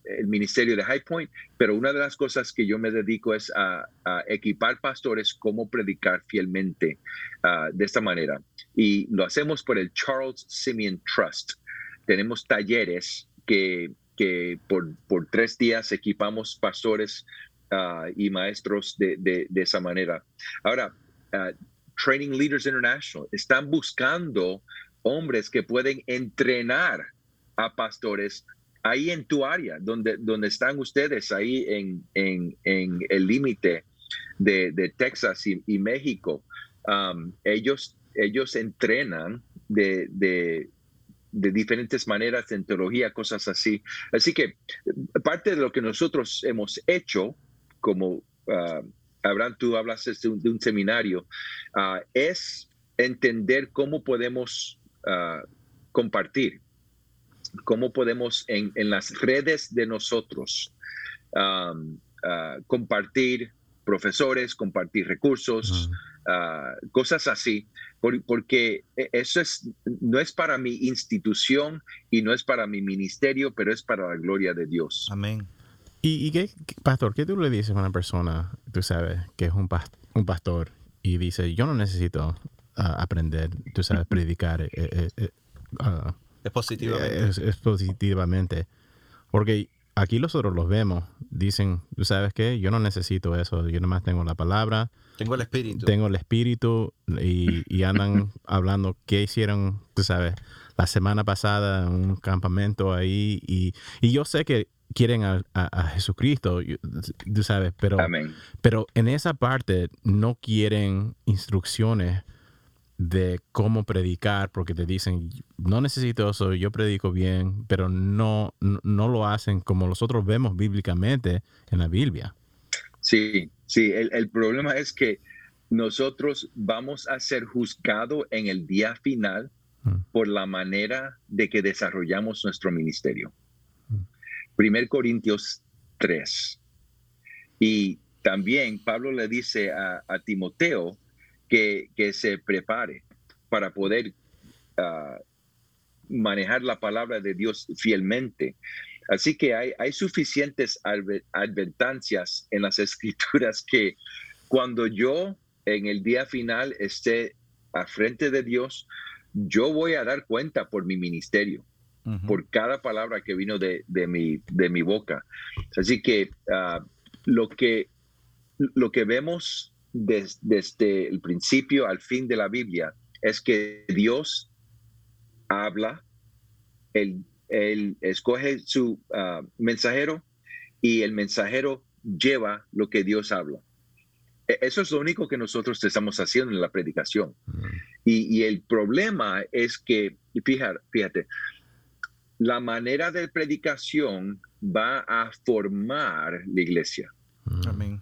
D: el ministerio de High Point, pero una de las cosas que yo me dedico es a, equipar pastores cómo predicar fielmente ah, de esta manera. Y lo hacemos por el Charles Simeon Trust. Tenemos talleres que, que por, por tres días equipamos pastores ah, y maestros de, de, esa manera. Ahora, ah, Training Leaders International están buscando hombres que pueden entrenar a pastores ahí en tu área, donde, donde están ustedes, ahí en, en, el límite de, Texas y, México, um, ellos, ellos entrenan de, de, diferentes maneras en teología, cosas así. Así que parte de lo que nosotros hemos hecho, como uh, Abraham, tú hablas de un, seminario, uh, es entender cómo podemos ah, compartir, cómo podemos en, las redes de nosotros ah, compartir profesores, compartir recursos, cosas así, porque e, eso es, no es para mi institución y no es para mi ministerio, pero es para la gloria de Dios.
A: Amén.
C: ¿Y, qué, pastor, qué tú le dices a una persona, tú sabes, que es un, un pastor y dice, yo no necesito ah, aprender, tú sabes, predicar? Eh, eh,
A: eh, ah, es positivamente.
C: Es, positivamente. Porque aquí nosotros los vemos, dicen, tú sabes qué, yo no necesito eso, yo nomás tengo la palabra.
A: Tengo el espíritu.
C: Tengo el espíritu y, andan hablando qué hicieron, tú sabes, la semana pasada en un campamento ahí. Y, y yo sé que quieren a, Jesucristo, tú sabes, pero, pero en esa parte no quieren instrucciones de cómo predicar, porque te dicen, no necesito eso, yo predico bien, pero no, no, lo hacen como nosotros vemos bíblicamente en la Biblia.
D: Sí, sí, el, problema es que nosotros vamos a ser juzgados en el día final mm. por la manera de que desarrollamos nuestro ministerio. 1 Corintios 3. Y también Pablo le dice a, Timoteo que, se prepare para poder ah, manejar la palabra de Dios fielmente. Así que hay, hay suficientes advertencias en las escrituras que cuando yo en el día final esté a frente de Dios, yo voy a dar cuenta por mi ministerio por cada palabra que vino de, mi, de mi boca. Así que ah, lo que lo que vemos desde el principio al fin de la Biblia es que Dios habla, él, escoge su ah, mensajero y el mensajero lleva lo que Dios habla. E, eso es lo único que nosotros estamos haciendo en la predicación. y, y, el problema es que, fíjate, fíjate, la manera de predicación va a formar la iglesia.
A: Amén.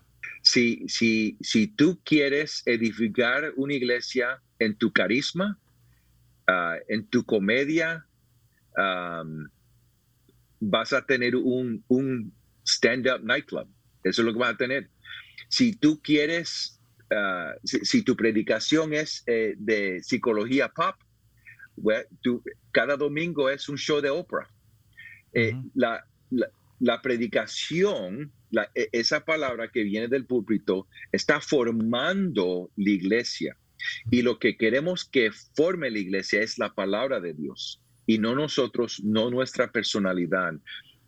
D: Si, si, si tú quieres edificar una iglesia en tu carisma, ah, en tu comedia, vas a tener un, stand-up nightclub. Eso es lo que vas a tener. Si tú quieres, ah, si, tu predicación es eh, de psicología pop, cada domingo es un show de ópera. Eh, la, predicación, e, esa palabra que viene del púlpito, está formando la iglesia. Y lo que queremos que forme la iglesia es la palabra de Dios y no nosotros, no nuestra personalidad.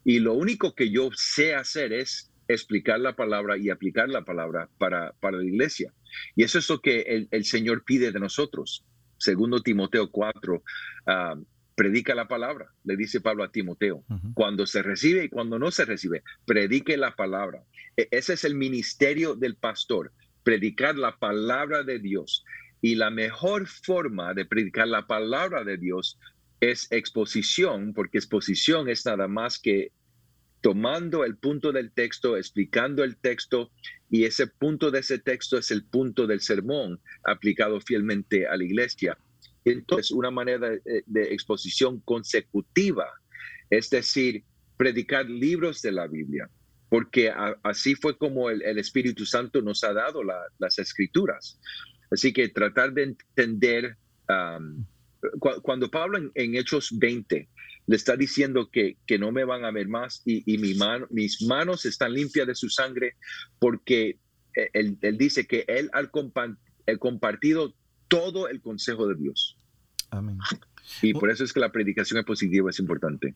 D: Y lo único que yo sé hacer es explicar la palabra y aplicar la palabra para, para la iglesia. Y eso es lo que el, Señor pide de nosotros segundo Timoteo 4, ah, predica la palabra, le dice Pablo a Timoteo, cuando se recibe y cuando no se recibe, predique la palabra. E, ese es el ministerio del pastor, predicar la palabra de Dios. Y la mejor forma de predicar la palabra de Dios es exposición, porque exposición es nada más que tomando el punto del texto, explicando el texto, y ese punto de ese texto es el punto del sermón aplicado fielmente a la iglesia. Entonces, una manera de, exposición consecutiva, es decir, predicar libros de la Biblia, porque así fue como el, Espíritu Santo nos ha dado las escrituras. Así que tratar de entender, cuando Pablo en Hechos 20 le está diciendo que, que no me van a ver más y, y mis manos están limpias de su sangre porque eh, él, él dice que él ha compartido todo el consejo de Dios.
A: Amén.
D: Y por eso es que la predicación es positiva, es importante.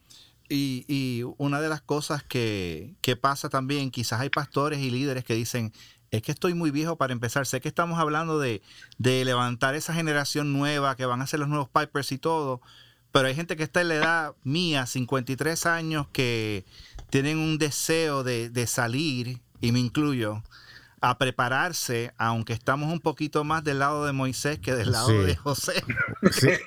A: Y, y una de las cosas que, que, pasa también, quizás hay pastores y líderes que dicen, es que estoy muy viejo para empezar. Sé que estamos hablando de, de levantar esa generación nueva, que van a ser los nuevos Pipers y todo, pero hay gente que está en la edad mía, 53 años, que tienen un deseo de, salir, y me incluyo, a prepararse, aunque estamos un poquito más del lado de Moisés que del lado de José.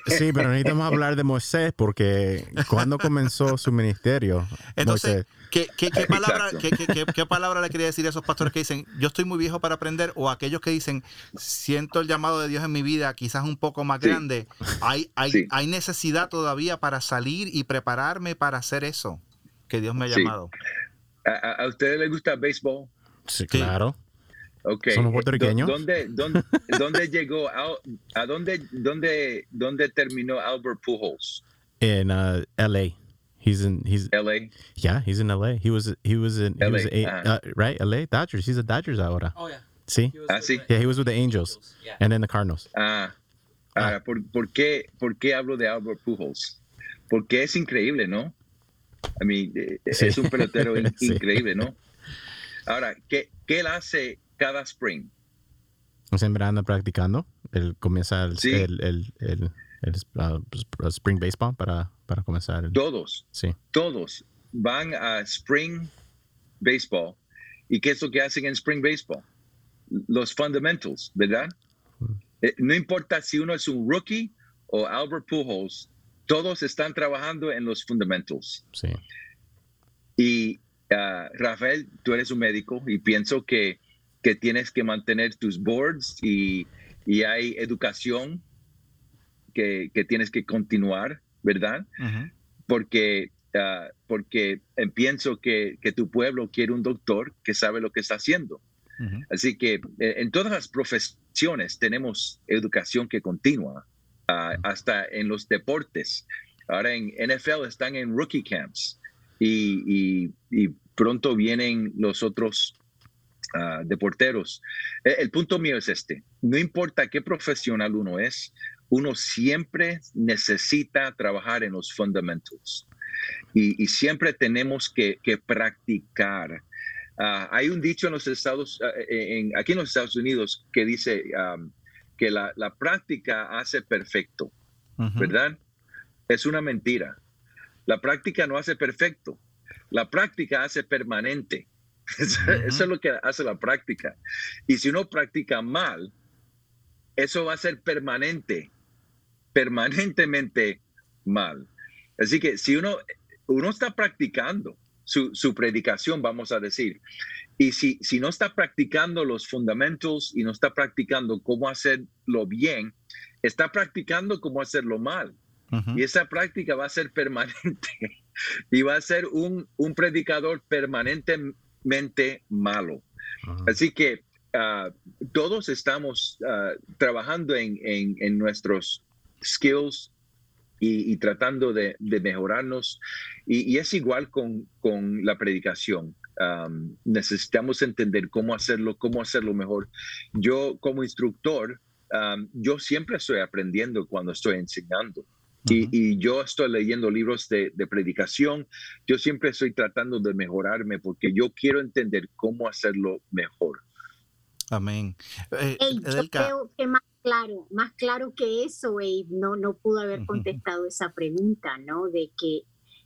C: Sí, pero necesitamos hablar de Moisés porque cuando comenzó su ministerio,
A: Entonces, ¿qué, palabra, qué, palabra, le quería decir a esos pastores que dicen, yo estoy muy viejo para aprender? O aquellos que dicen, siento el llamado de Dios en mi vida quizás un poco más grande. ¿Hay, hay, ¿Hay necesidad todavía para salir y prepararme para hacer eso que Dios me ha llamado?
D: ¿A, a ustedes les gusta el béisbol?
C: Sí, claro.
D: Okay.
C: Somos puertorriqueños.
D: ¿Dónde, dónde, dónde llegó, a, dónde, dónde, dónde terminó Albert Pujols?
C: En uh, L.A. He's in he's
D: L.A.
C: Yeah, he's in L.A. He was he was in he was a, uh, right L.A. Dodgers. He's a Dodgers ahora.
E: Oh yeah.
C: Sí.
D: Ah, sí.
C: Yeah, he was with the Angels, yeah. and then the Cardinals.
D: Ah, ah, ah. ¿por, ¿por, qué, ¿por qué hablo de Albert Pujols? Porque es increíble, ¿no? I mean, eh, sí. es un pelotero increíble, ¿no? Ahora, ¿qué, ¿qué él hace cada spring?
C: Siempre anda practicando. Él comienza el,
D: sí.
C: el, el, el uh, spring baseball para, para comenzar.
D: Todos.
C: Sí.
D: Todos van a spring baseball. ¿Y qué es lo que hacen en spring baseball? Los fundamentals, ¿verdad? Mm. Eh, no importa si uno es un rookie o Albert Pujols, todos están trabajando en los fundamentals.
C: Sí.
D: Y uh, Rafael, tú eres un médico y pienso que, que tienes que mantener tus boards y, y hay educación que, que, tienes que continuar, ¿verdad?
A: Uh -huh.
D: Porque, uh, porque pienso que, que, tu pueblo quiere un doctor que sabe lo que está haciendo.
A: Uh -huh.
D: Así que eh, en todas las profesiones tenemos educación que continúa, uh, hasta en los deportes. Ahora en NFL están en rookie camps y, y, y pronto vienen los otros uh, deporteros. El, el, punto mío es este, no importa qué profesional uno es, uno siempre necesita trabajar en los fundamentals y, y siempre tenemos que, que practicar. Uh, hay un dicho en los Estados, uh, en, aquí en los Estados Unidos que dice um, que la, la, práctica hace perfecto, uh -huh. ¿verdad? Es una mentira. La práctica no hace perfecto. La práctica hace permanente. Eso, uh -huh. eso es lo que hace la práctica. Y si uno practica mal, eso va a ser permanente, permanentemente mal. Así que si uno, uno está practicando su, su predicación, vamos a decir, y si, si no está practicando los fundamentos y no está practicando cómo hacerlo bien, está practicando cómo hacerlo mal. Uh -huh. Y esa práctica va a ser permanente y va a ser un, un predicador permanentemente malo. Así que uh, todos estamos uh, trabajando en, en, en, nuestros skills y, y tratando de, de mejorarnos. Y, y, es igual con, con la predicación. Um, necesitamos entender cómo hacerlo, cómo hacerlo mejor. Yo como instructor, um, yo siempre estoy aprendiendo cuando estoy enseñando. Y, y, yo estoy leyendo libros de, de, predicación. Yo siempre estoy tratando de mejorarme porque yo quiero entender cómo hacerlo mejor.
A: Amén.
B: Eh, hey, yo creo que más claro, más claro que eso, Abe, no, no pudo haber contestado esa pregunta, ¿no? De que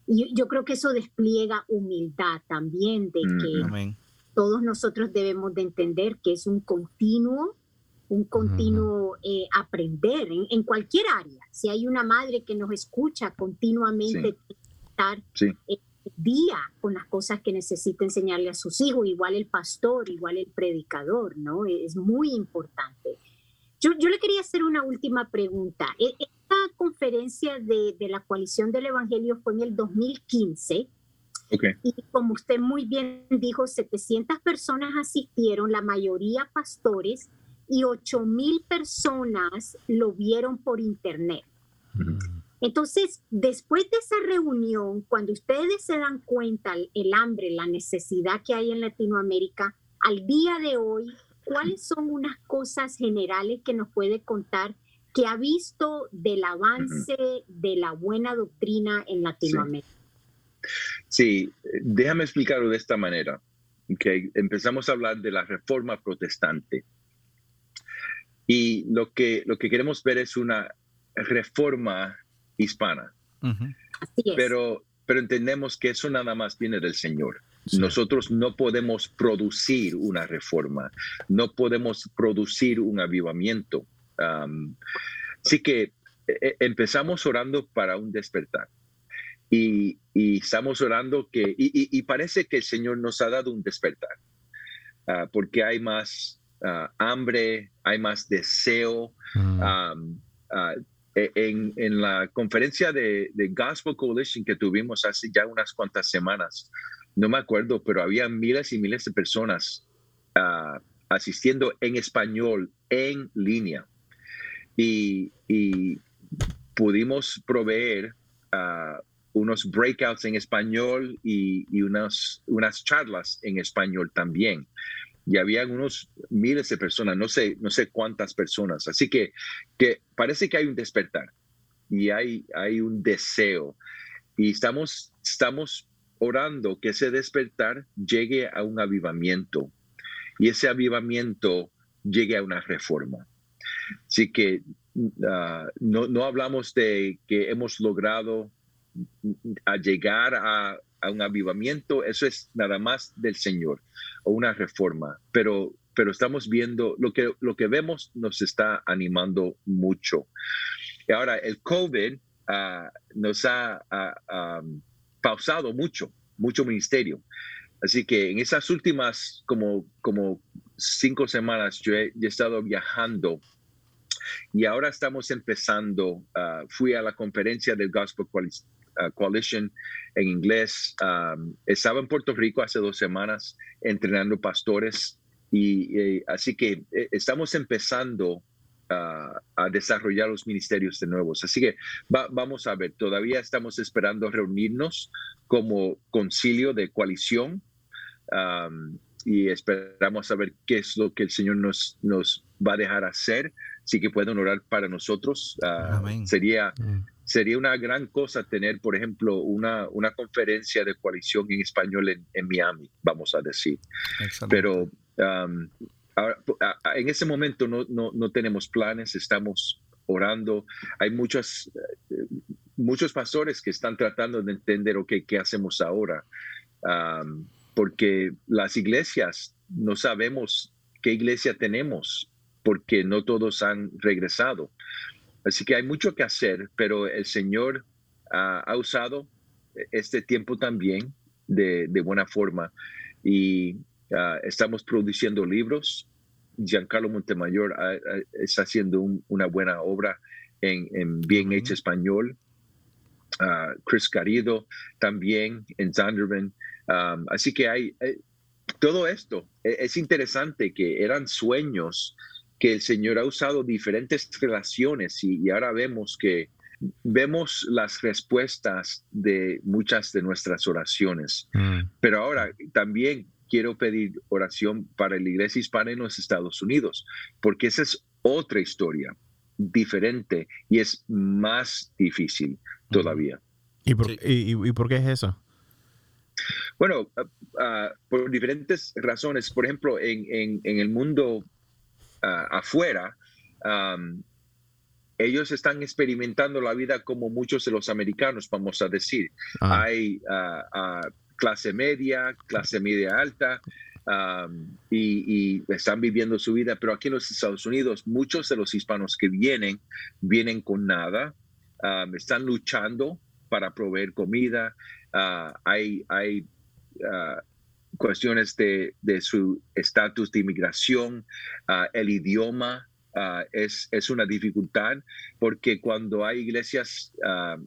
B: yo, yo creo que eso despliega humildad también, de que
A: Amén.
B: todos nosotros debemos de entender que es un continuo un continuo eh, aprender en, en, cualquier área. Si hay una madre que nos escucha continuamente,
D: sí.
B: estar
D: sí.
B: eh, día con las cosas que necesita enseñarle a sus hijos, igual el pastor, igual el predicador, ¿no? Es muy importante. Yo, yo le quería hacer una última pregunta. E, esta conferencia de, de la coalición del Evangelio fue en el 2015.
D: Okay.
B: Y como usted muy bien dijo, 700 personas asistieron, la mayoría pastores, y 8 mil personas lo vieron por internet.
D: Mm.
B: Entonces, después de esa reunión, cuando ustedes se dan cuenta el, el, hambre, la necesidad que hay en Latinoamérica, al día de hoy, ¿cuáles son unas cosas generales que nos puede contar que ha visto del avance de la buena doctrina en Latinoamérica?
D: Sí, sí. déjame explicarlo de esta manera. Okay. Empezamos a hablar de la reforma protestante. Y lo que, lo que queremos ver es una reforma hispana.
A: Uh -huh.
D: Pero, pero entendemos que eso nada más viene del Señor. Nosotros no podemos producir una reforma, no podemos producir un avivamiento. así que e, e, empezamos orando para un despertar. Y, estamos orando que, y, parece que el Señor nos ha dado un despertar, ah, porque hay más ah, hambre, hay más deseo. Mm. Ah, e, en, la conferencia de, de, Gospel Coalition que tuvimos hace ya unas cuantas semanas, no me acuerdo, pero había miles y miles de personas asistiendo en español en línea. Y, pudimos proveer unos breakouts en español y, unas, unas charlas en español también. Y había unos miles de personas, no sé, no sé cuántas personas. Así que, que parece que hay un despertar y hay, hay un deseo. Y estamos, estamos orando que ese despertar llegue a un avivamiento y ese avivamiento llegue a una reforma. Así que ah, no, no hablamos de que hemos logrado a llegar a, un avivamiento, eso es nada más del Señor o una reforma, pero, pero estamos viendo, lo que, lo que vemos nos está animando mucho. Y ahora, el COVID ah, nos ha pausado mucho, mucho ministerio. Así que en esas últimas como, como cinco semanas yo he, estado viajando y ahora estamos empezando, ah, fui a la conferencia del Gospel Coalition en inglés. Um, estaba en Puerto Rico hace dos semanas entrenando pastores y, así que eh, estamos empezando uh, a desarrollar los ministerios de nuevos. Así que vamos a ver, todavía estamos esperando reunirnos como concilio de coalición um, y esperamos saber qué es lo que el Señor nos, nos va a dejar hacer. Así que pueden orar para nosotros. Uh, sería mm sería una gran cosa tener, por ejemplo, una, una conferencia de coalición en español en, Miami, vamos a decir. Pero um, en ese momento no, no, tenemos planes, estamos orando. Hay muchos, eh, muchos pastores que están tratando de entender, ok, ¿qué hacemos ahora? Um, porque las iglesias no sabemos qué iglesia tenemos, porque no todos han regresado. Así que hay mucho que hacer, pero el Señor ha usado este tiempo también de, buena forma y ah, estamos produciendo libros. Giancarlo Montemayor está haciendo una buena obra en, bien hecho español. Chris Carido también en Zandervan. así que hay eh, todo esto. E, es interesante que eran sueños que el Señor ha usado diferentes relaciones y, ahora vemos que vemos las respuestas de muchas de nuestras oraciones. Mm. Pero ahora también quiero pedir oración para la iglesia hispana en los Estados Unidos, porque esa es otra historia diferente y es más difícil todavía.
C: ¿Y por, qué es eso?
D: Bueno, ah, ah, por diferentes razones. Por ejemplo, en, en el mundo afuera, ellos están experimentando la vida como muchos de los americanos, vamos a decir. Hay clase media, clase media alta, y, están viviendo su vida, pero aquí en los Estados Unidos muchos de los hispanos que vienen, vienen con nada, están luchando para proveer comida, hay, hay cuestiones de, su estatus de inmigración, ah, el idioma ah, es, es, una dificultad, porque cuando hay iglesias ah,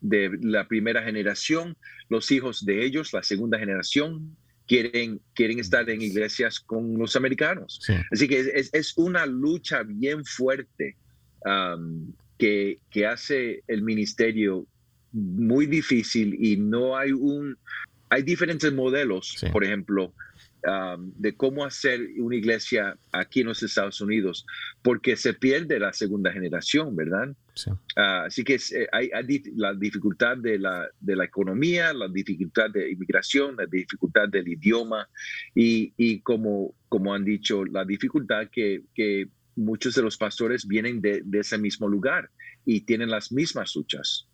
D: de la primera generación, los hijos de ellos, la segunda generación, quieren, quieren estar en iglesias con los americanos. Así que es, es, una lucha bien fuerte que, que hace el ministerio muy difícil y no hay un, hay diferentes modelos, por ejemplo, um, de cómo hacer una iglesia aquí en los Estados Unidos, porque se pierde la segunda generación, ¿verdad? Ah, así que eh, hay, la dificultad de la, de la economía, la dificultad de inmigración, la dificultad del idioma y, como, como han dicho, la dificultad que, que muchos de los pastores vienen de, ese mismo lugar y tienen las mismas luchas.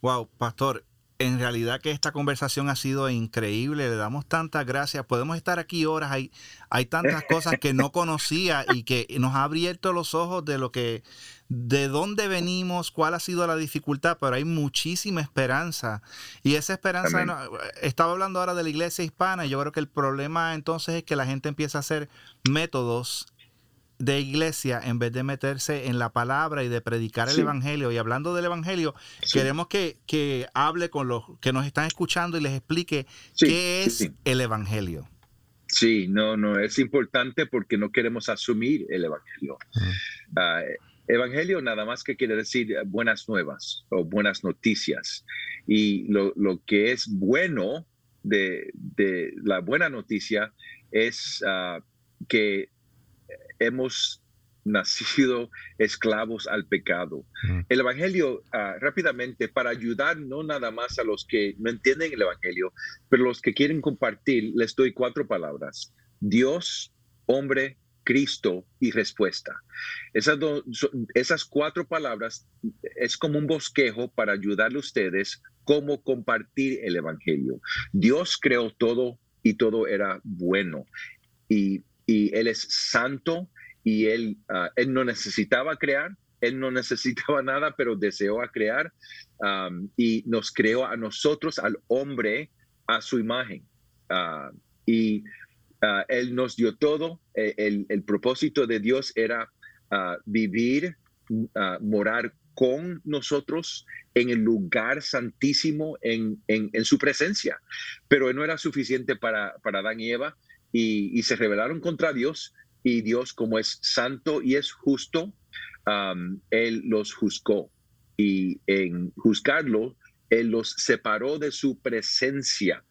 A: wow. pastor, en realidad que esta conversación ha sido increíble. Le damos tantas gracias. Podemos estar aquí horas. Hay, hay tantas cosas que no conocía y que nos ha abierto los ojos de lo que, de dónde venimos, cuál ha sido la dificultad, pero hay muchísima esperanza. Y esa esperanza, estaba hablando ahora de la iglesia hispana, y yo creo que el problema entonces es que la gente empieza a hacer métodos de iglesia en vez de meterse en la palabra y de predicar el evangelio. Y hablando del evangelio, queremos que, que, hable con los que nos están escuchando y les explique qué es el evangelio.
D: Sí, no, no, es importante porque no queremos asumir el evangelio. Ah, evangelio nada más que quiere decir buenas nuevas o buenas noticias. Y lo, lo que es bueno de, de, la buena noticia es uh, que hemos nacido esclavos al pecado. El Evangelio, ah, rápidamente, para ayudar no nada más a los que no entienden el Evangelio, pero los que quieren compartir, les doy cuatro palabras. Dios, hombre, Cristo y respuesta. Esas, esas cuatro palabras es como un bosquejo para ayudarle a ustedes cómo compartir el Evangelio. Dios creó todo y todo era bueno. Y y Él es santo y Él, ah, él no necesitaba crear, Él no necesitaba nada, pero deseó a crear y nos creó a nosotros, al hombre, a su imagen. Ah, y ah, Él nos dio todo. E, el, propósito de Dios era vivir, morar con nosotros en el lugar santísimo, en, en, en, su presencia. Pero no era suficiente para, para Adán y Eva y, se rebelaron contra Dios y Dios como es santo y es justo, Él los juzgó y en juzgarlo, Él los separó de su presencia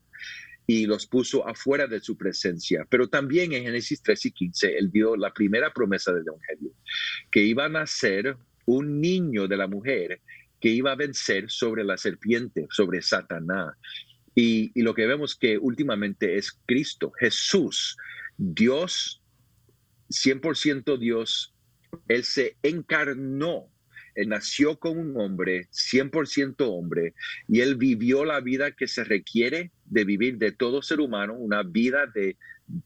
D: y los puso afuera de su presencia. Pero también en Génesis 3 y 15, Él dio la primera promesa del Evangelio, que iba a nacer un niño de la mujer que iba a vencer sobre la serpiente, sobre Satanás. Y, lo que vemos que últimamente es Cristo, Jesús, Dios, 100% Dios, Él se encarnó, Él nació como un hombre, 100% hombre, y Él vivió la vida que se requiere de vivir de todo ser humano, una vida de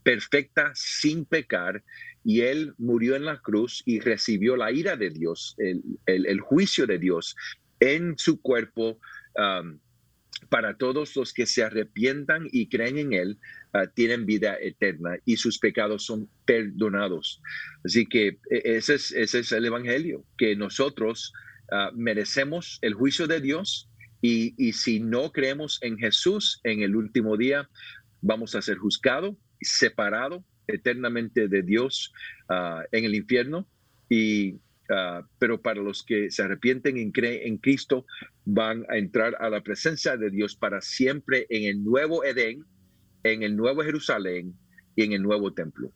D: perfecta sin pecar, y Él murió en la cruz y recibió la ira de Dios, el, juicio de Dios en su cuerpo. Um, para todos los que se arrepientan y creen en Él, ah, tienen vida eterna y sus pecados son perdonados. Así que e, ese es, el Evangelio, que nosotros ah, merecemos el juicio de Dios y, y, si no creemos en Jesús en el último día, vamos a ser juzgados, separados eternamente de Dios ah, en el infierno. Y Ah, pero para los que se arrepienten y creen en Cristo, van a entrar a la presencia de Dios para siempre en el nuevo Edén, en el nuevo Jerusalén y en el nuevo templo.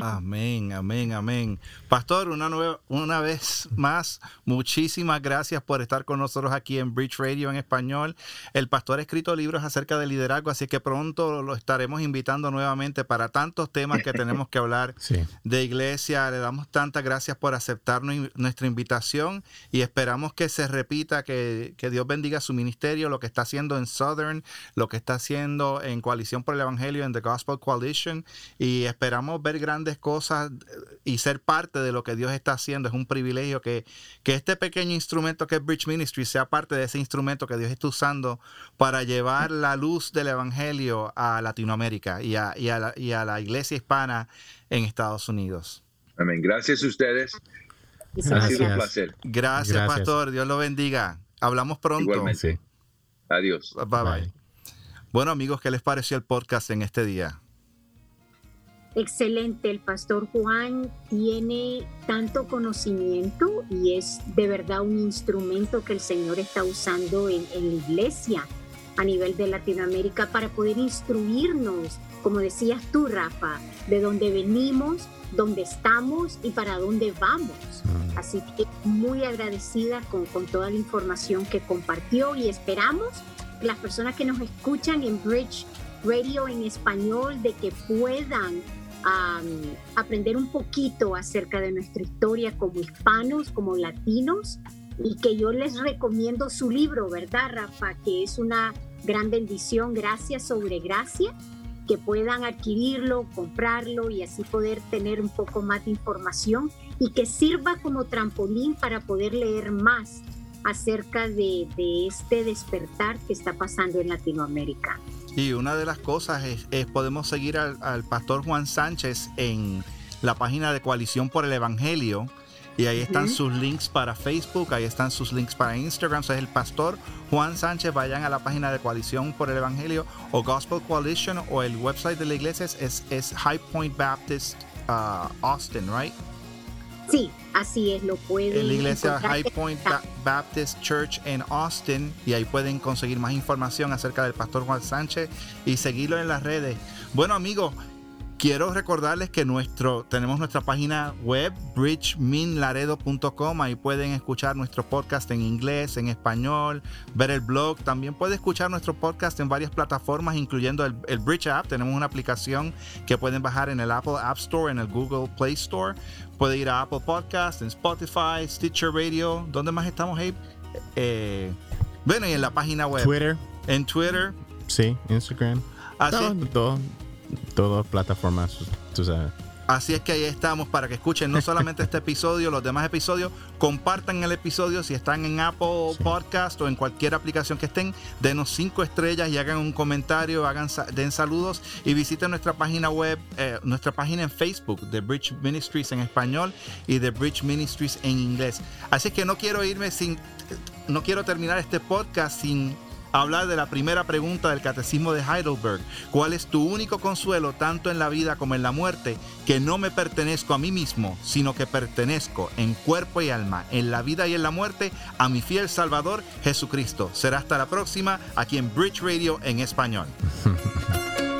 A: Amén, amén, amén. Pastor, una, nueva, una vez más, muchísimas gracias por estar con nosotros aquí en Bridge Radio en español. El pastor ha escrito libros acerca de liderazgo, así que pronto lo estaremos invitando nuevamente para tantos temas que tenemos que hablar de iglesia. Le damos tantas gracias por aceptar nuestra invitación y esperamos que se repita, que, que Dios bendiga su ministerio, lo que está haciendo en Southern, lo que está haciendo en Coalición por el Evangelio, en The Gospel Coalition, y esperamos ver grandes cosas y ser parte de lo que Dios está haciendo. Es un privilegio que, que este pequeño instrumento que es Bridge Ministry sea parte de ese instrumento que Dios está usando para llevar la luz del Evangelio a Latinoamérica y a, y a, la, y a la iglesia hispana en Estados Unidos.
D: Amén. Gracias a ustedes. Ha sido un placer.
A: Gracias, Pastor. Dios lo bendiga. Hablamos pronto.
D: Igualmente. Adiós.
A: bye. bye. Bueno, amigos, ¿qué les pareció el podcast en este día?
B: Excelente, el pastor Juan tiene tanto conocimiento y es de verdad un instrumento que el Señor está usando en, la iglesia a nivel de Latinoamérica para poder instruirnos, como decías tú, Rafa, de dónde venimos, dónde estamos y para dónde vamos. Mm. Así que muy agradecida con, con toda la información que compartió y esperamos que las personas que nos escuchan en Bridge Radio en español de que puedan aprender un poquito acerca de nuestra historia como hispanos, como latinos y que yo les recomiendo su libro, ¿verdad, Rafa? Que es una gran bendición, gracias sobre gracia, que puedan adquirirlo, comprarlo y así poder tener un poco más de información y que sirva como trampolín para poder leer más acerca de, este despertar que está pasando en Latinoamérica.
A: Y una de las cosas es, podemos seguir al, al, pastor Juan Sánchez en la página de Coalición por el Evangelio. Y ahí están sus links para Facebook, ahí están sus links para Instagram. O es el pastor Juan Sánchez. Vayan a la página de Coalición por el Evangelio o Gospel Coalition o el website de la iglesia es, es High Point Baptist uh, Austin, right?
B: Sí, así es, lo pueden.
A: En la iglesia High Point Baptist Church en Austin y ahí pueden conseguir más información acerca del pastor Juan Sánchez y seguirlo en las redes. Bueno amigos, quiero recordarles que nuestro, tenemos nuestra página web, bridgeminlaredo.com. Ahí pueden escuchar nuestro podcast en inglés, en español, ver el blog. También pueden escuchar nuestro podcast en varias plataformas, incluyendo el, el, Bridge App. Tenemos una aplicación que pueden bajar en el Apple App Store, en el Google Play Store. Puede ir a Apple Podcast, en Spotify, Stitcher Radio. ¿Dónde más estamos, Abe? Eh, bueno, y en la página web.
C: Twitter.
A: En Twitter.
C: Sí, Instagram.
A: Así.
C: todo todas plataformas, tú sabes.
A: Así es que ahí estamos para que escuchen no solamente este episodio, los demás episodios, compartan el episodio si están en Apple Podcast o en cualquier aplicación que estén, denos cinco estrellas y hagan un comentario, hagan den saludos y visiten nuestra página web, eh, nuestra página en Facebook de Bridge Ministries en español y de Bridge Ministries en inglés. Así es que no quiero irme sin, no quiero terminar este podcast sin hablar de la primera pregunta del Catecismo de Heidelberg. ¿Cuál es tu único consuelo tanto en la vida como en la muerte? Que no me pertenezco a mí mismo, sino que pertenezco en cuerpo y alma, en la vida y en la muerte, a mi fiel Salvador Jesucristo. Será hasta la próxima aquí en Bridge Radio en español.